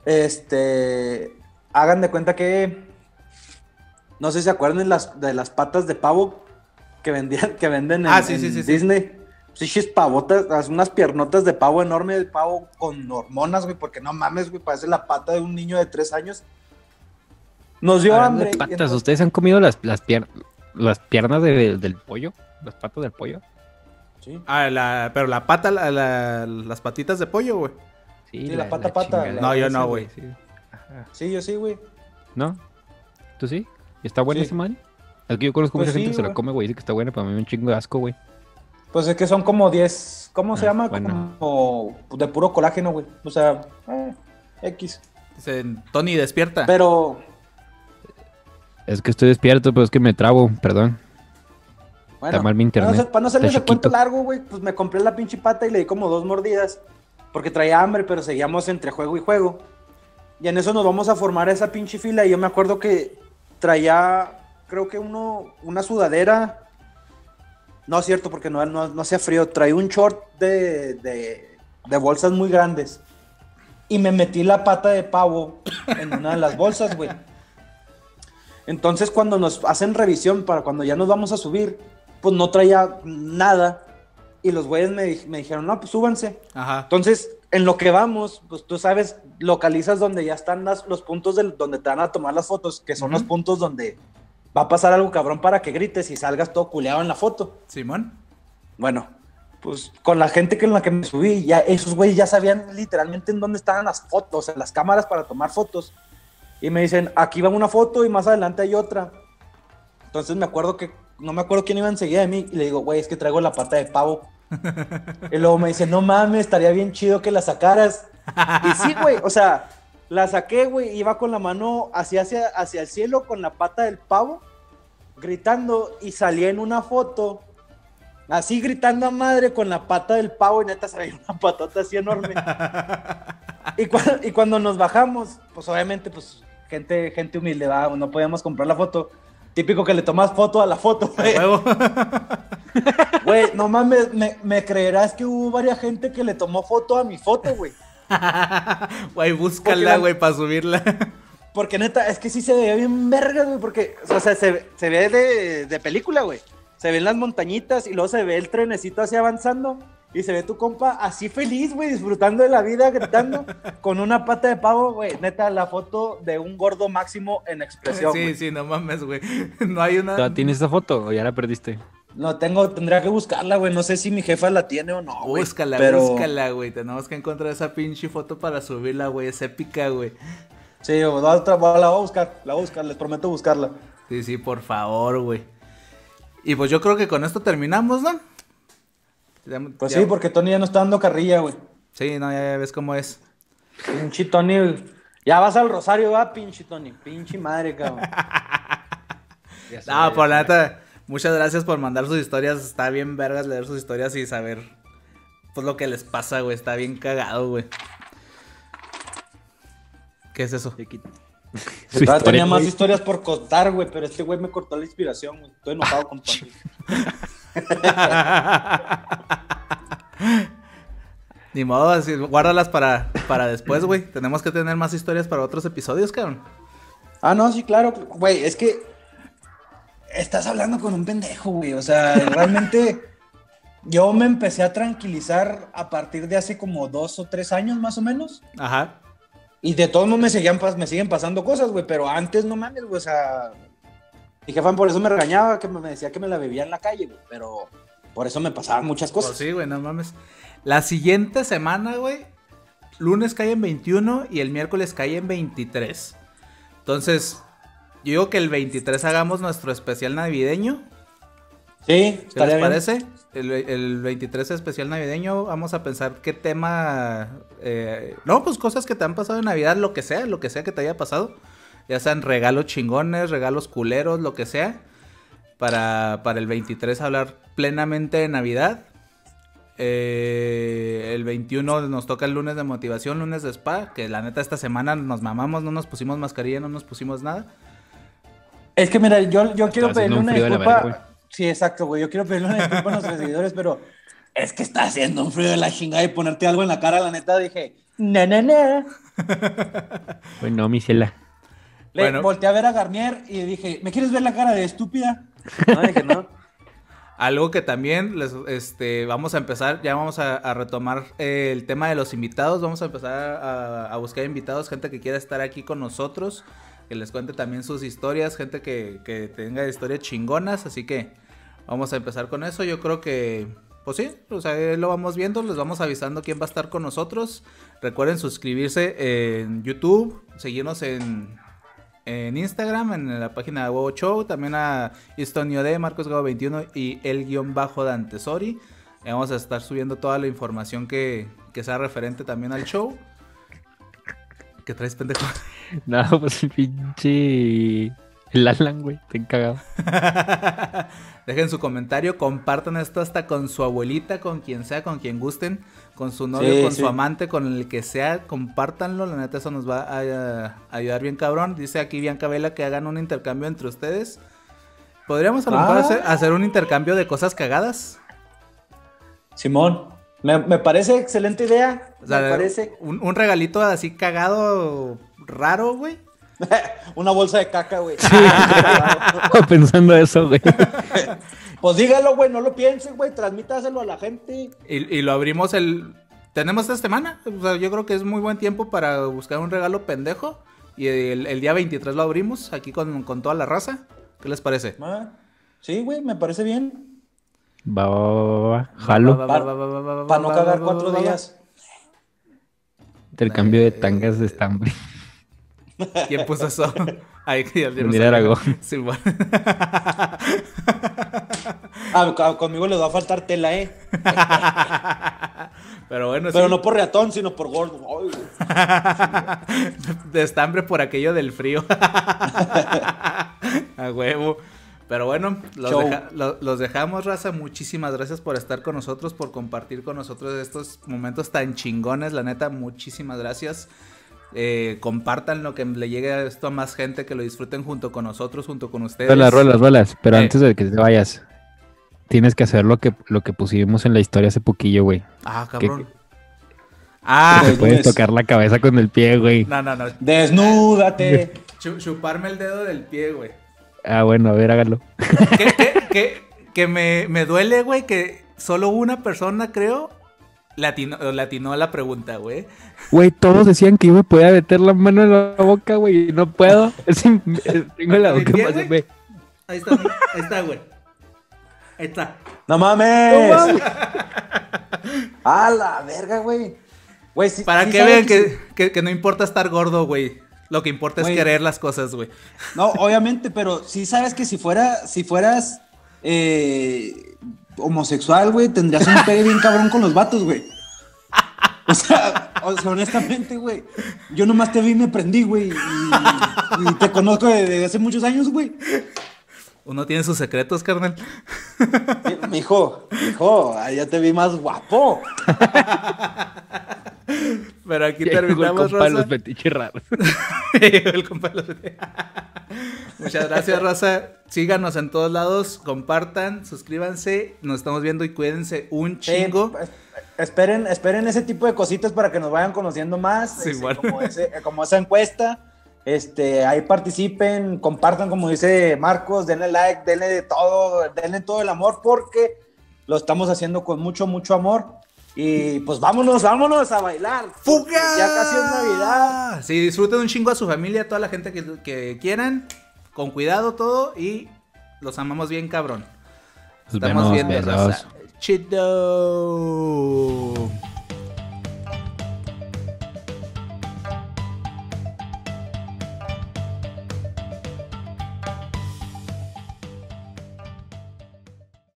Este, hagan de cuenta que, no sé si se acuerdan de las, de las patas de pavo que vendían, que venden en, Ah, sí, en sí, sí, sí. Disney. Sí, chis pavotas, las- unas piernotas de pavo enorme de pavo con hormonas, güey, porque no mames, güey, parece la pata de un niño de tres años. Nos dio hambre. patas, entonces- ¿ustedes han comido las, las, pier- las piernas de- del pollo? ¿Las patas del pollo? Sí. Ah, la, pero la pata, la- la- las patitas de pollo, güey. Sí, la pata, pata, chingadera No, yo no, güey. sí. Yo sí, güey. ¿No? ¿Tú sí? ¿Y ¿Está buena Sí. esa madre? Es que yo conozco Pues mucha gente que se la come, güey. Dice que está buena, pero a mí me da un chingo de asco, güey. Pues es que son como 10, ¿cómo se Ah, llama? bueno. Como de puro colágeno, güey. O sea, eh, X. Dicen, Tony, despierta. Pero, Es que estoy despierto, pero es que me trabo, perdón. bueno. Está mal mi Para no, internet. hacer- para no hacerles Está el cuento largo, güey, pues me compré la pinche pata y le di como dos mordidas. Porque traía hambre, pero seguíamos entre juego y juego. Y en eso nos vamos a formar esa pinche fila. Y yo me acuerdo que traía, creo que uno, una sudadera. No es cierto, porque no, no, no hacía frío. Traía un short de, de, de bolsas muy grandes. Y me metí la pata de pavo en una de las bolsas, güey. Entonces, cuando nos hacen revisión para cuando ya nos vamos a subir, pues no traía nada. Y los güeyes me, di- me dijeron, no, pues súbanse. Ajá. Entonces, en lo que vamos, pues tú sabes, localizas donde ya están las- los puntos del- donde te van a tomar las fotos, que son los puntos donde va a pasar algo cabrón para que grites y salgas todo culeado en la foto. Simón. Bueno, pues con la gente con la que me subí, ya esos güeyes ya sabían literalmente en dónde estaban las fotos, sea, las cámaras para tomar fotos. Y me dicen, aquí va una foto y más adelante hay otra. Entonces me acuerdo que, no me acuerdo quién iba enseguida de mí, y le digo, güey, es que traigo la pata de pavo. Y luego me dice, no mames, estaría bien chido que la sacaras. y sí, güey, o sea, la saqué, güey, iba con la mano hacia, hacia, hacia el cielo con la pata del pavo, gritando, y salí en una foto, así gritando a madre con la pata del pavo, y neta se veía una patota así enorme. y, cua- y cuando nos bajamos, pues obviamente, pues gente, gente humilde, no podíamos comprar la foto. Típico que le tomas foto a la foto, güey. Güey, no mames, me, me creerás que hubo varias gente que le tomó foto a mi foto, güey. Güey, búscala, la- güey, para subirla. Porque neta, es que sí se veía bien vergas, güey, porque, o sea, se, se ve de, de película, güey. Se ven las montañitas y luego se ve el trenecito así avanzando y se ve tu compa así feliz, güey, disfrutando de la vida, gritando, con una pata de pavo, güey. Neta, la foto de un gordo máximo en expresión, Sí, güey. sí, no mames, güey. No hay una. ¿Todavía ¿Tienes esa foto o ya la perdiste? No tengo, tendría que buscarla, güey. No sé si mi jefa la tiene o no, güey. Búscala, pero... búscala, güey. Tenemos que encontrar esa pinche foto para subirla, güey. Es épica, güey. Sí, güey, la otra- la voy a buscar, la voy a buscar, les prometo buscarla. Sí, sí, por favor, güey. Y pues yo creo que con esto terminamos, ¿no? Pues ya- sí, porque Tony ya no está dando carrilla, güey. Sí, no, ya ves cómo es. Pinche Tony. güey. Ya vas al Rosario, va, pinche Tony. Pinche madre, cabrón. No, por la neta, muchas gracias por mandar sus historias. Está bien vergas leer sus historias y saber pues lo que les pasa, güey. Está bien cagado, güey. ¿Qué es eso? Historia, tenía más historias por contar, güey, pero este güey me cortó la inspiración, güey. Estoy enojado con Tony. Ni modo, así, guárdalas para, para después, güey. Tenemos que tener más historias para otros episodios, cabrón. Ah, no, sí, claro. Güey, es que estás hablando con un pendejo, güey. O sea, realmente yo me empecé a tranquilizar a partir de hace como dos o tres años más o menos. Ajá. Y de todos modos me, seguían, me siguen pasando cosas, güey. Pero antes no mames, güey. O sea, mi jefa por eso me regañaba, que me decía que me la bebía en la calle, güey. Pero por eso me pasaban muchas Pues cosas. sí, güey, no mames. La siguiente semana, güey, lunes cae en 21 y el miércoles cae en 23. Entonces, yo digo que el 23 hagamos nuestro especial navideño. Sí, ¿Qué les bien. parece? El, el 23 especial navideño, vamos a pensar qué tema... eh, no, pues cosas que te han pasado en Navidad, lo que sea, lo que sea que te haya pasado. Ya sean regalos chingones, regalos culeros, lo que sea. Para, para el 23 hablar plenamente de Navidad. Eh, el 21 nos toca el lunes de motivación, lunes de spa. Que la neta esta semana nos mamamos, no nos pusimos mascarilla, no nos pusimos nada. Es que mira, yo, yo quiero pedirle un una disculpa. verga, sí, exacto, güey. Yo quiero pedirle una disculpa a nuestros seguidores, pero es que está haciendo un frío de la chingada y ponerte algo en la cara, la neta, dije, na, na, na. Pues no, mi ciela. Le Bueno. volteé a ver a Garnier y dije, ¿me quieres ver la cara de estúpida? No, dije, no. Algo que también les, este, vamos a empezar, ya vamos a, a retomar eh, el tema de los invitados, vamos a empezar a, a buscar invitados, gente que quiera estar aquí con nosotros, que les cuente también sus historias, gente que, que tenga historias chingonas, así que vamos a empezar con eso, yo creo que, pues sí, o sea, ahí lo vamos viendo, les vamos avisando quién va a estar con nosotros, recuerden suscribirse en YouTube, seguirnos en, en Instagram, en la página de Huevo Show, también a Istonio D, Marcos Gabo 21 y el guion bajo Dante Sori. Y Vamos a estar subiendo toda la información que, que sea referente también al show. ¿Qué traes, pendejo? No, pues pinche. El Alan, güey. Te cagado. Dejen su comentario, compartan esto hasta con su abuelita, con quien sea, con quien gusten, con su novio, Sí, con sí. su amante, con el que sea, compártanlo, la neta eso nos va a, a ayudar bien cabrón. Dice aquí Bianca Vela que hagan un intercambio entre ustedes. ¿Podríamos a lo mejor Ah. hacer, hacer un intercambio de cosas cagadas? Simón, me, me parece excelente idea. O sea, me parece un, un regalito así cagado, raro, güey. una bolsa de caca, güey. Estaba pensando eso, güey. Pues dígalo, güey, no lo piensen, güey, transmítaselo a la gente. Y, y lo abrimos el... Tenemos esta semana, o sea, yo creo que es muy buen tiempo para buscar un regalo pendejo. Y el, el día 23 lo abrimos aquí con, con toda la raza. ¿Qué les parece? Ah, sí, güey, me parece bien. Va, va, va, va, va. Jalo. Para no cagar cuatro días. Intercambio de tangas de estambre. ¿Quién puso eso? Ay, que ya no Mira, sabía. Aragón. Sí, bueno. Ah, conmigo les va a faltar tela, eh. Pero bueno, Pero sí. no por reatón, sino por gordo. Ay, de estambre por aquello del frío. A huevo. Pero bueno, los, Show. deja- lo- los dejamos, raza. Muchísimas gracias por estar con nosotros, por compartir con nosotros estos momentos tan chingones. La neta, muchísimas gracias. Eh, compartan lo que le llegue a esto a más gente, que lo disfruten junto con nosotros, junto con ustedes. Rolas, rolas, rolas. Pero Eh. antes de que te vayas, tienes que hacer lo que, lo que pusimos en la historia hace poquillo, güey. Ah, cabrón. Ah, Te Pues, puedes tocar la cabeza con el pie, güey. no, no, no. Desnúdate. Chu- chuparme el dedo del pie, güey. Ah, bueno, a ver, hágalo. que, que, que, que me, me duele, güey, que solo una persona, creo, latino, latinó a la pregunta, güey. Güey, todos decían que yo me podía meter la mano en la boca, güey, y no puedo. Es eh, Tengo la ¿El boca más. Ahí está, ahí está, güey. Ahí está. No mames. A la verga, güey. Güey, sí- Para sí que vean que que, no importa estar gordo, güey. Lo que importa es querer las cosas, güey. No, obviamente, pero sí sabes que si fuera, si fueras eh, homosexual, güey, tendrías un pegue bien cabrón con los vatos, güey. O sea, o sea, honestamente, güey. Yo nomás te vi y me prendí, güey. Y, y te conozco desde hace muchos años, güey. Uno tiene sus secretos, carnal. Mijo, mijo, ahí ya te vi más guapo. Pero aquí Llegó el terminamos, los Rosa. fetiches raros. Llegó el compa de los- Muchas gracias, Rosa. Síganos en todos lados, compartan, suscríbanse. Nos estamos viendo y cuídense un chingo. Pues, esperen, esperen ese tipo de cositas para que nos vayan conociendo más. Sí, este, bueno. como, ese- como esa encuesta. Este, ahí participen, compartan, como dice Marcos, denle like, denle de todo, denle todo el amor, porque lo estamos haciendo con mucho, mucho amor. Y pues vámonos, vámonos a bailar. ¡Fuga! Ya casi es Navidad. Sí, disfruten un chingo a su familia, a toda la gente que, que quieran. Con cuidado todo y los amamos bien, cabrón. Nos Estamos vemos, viendo. Chido.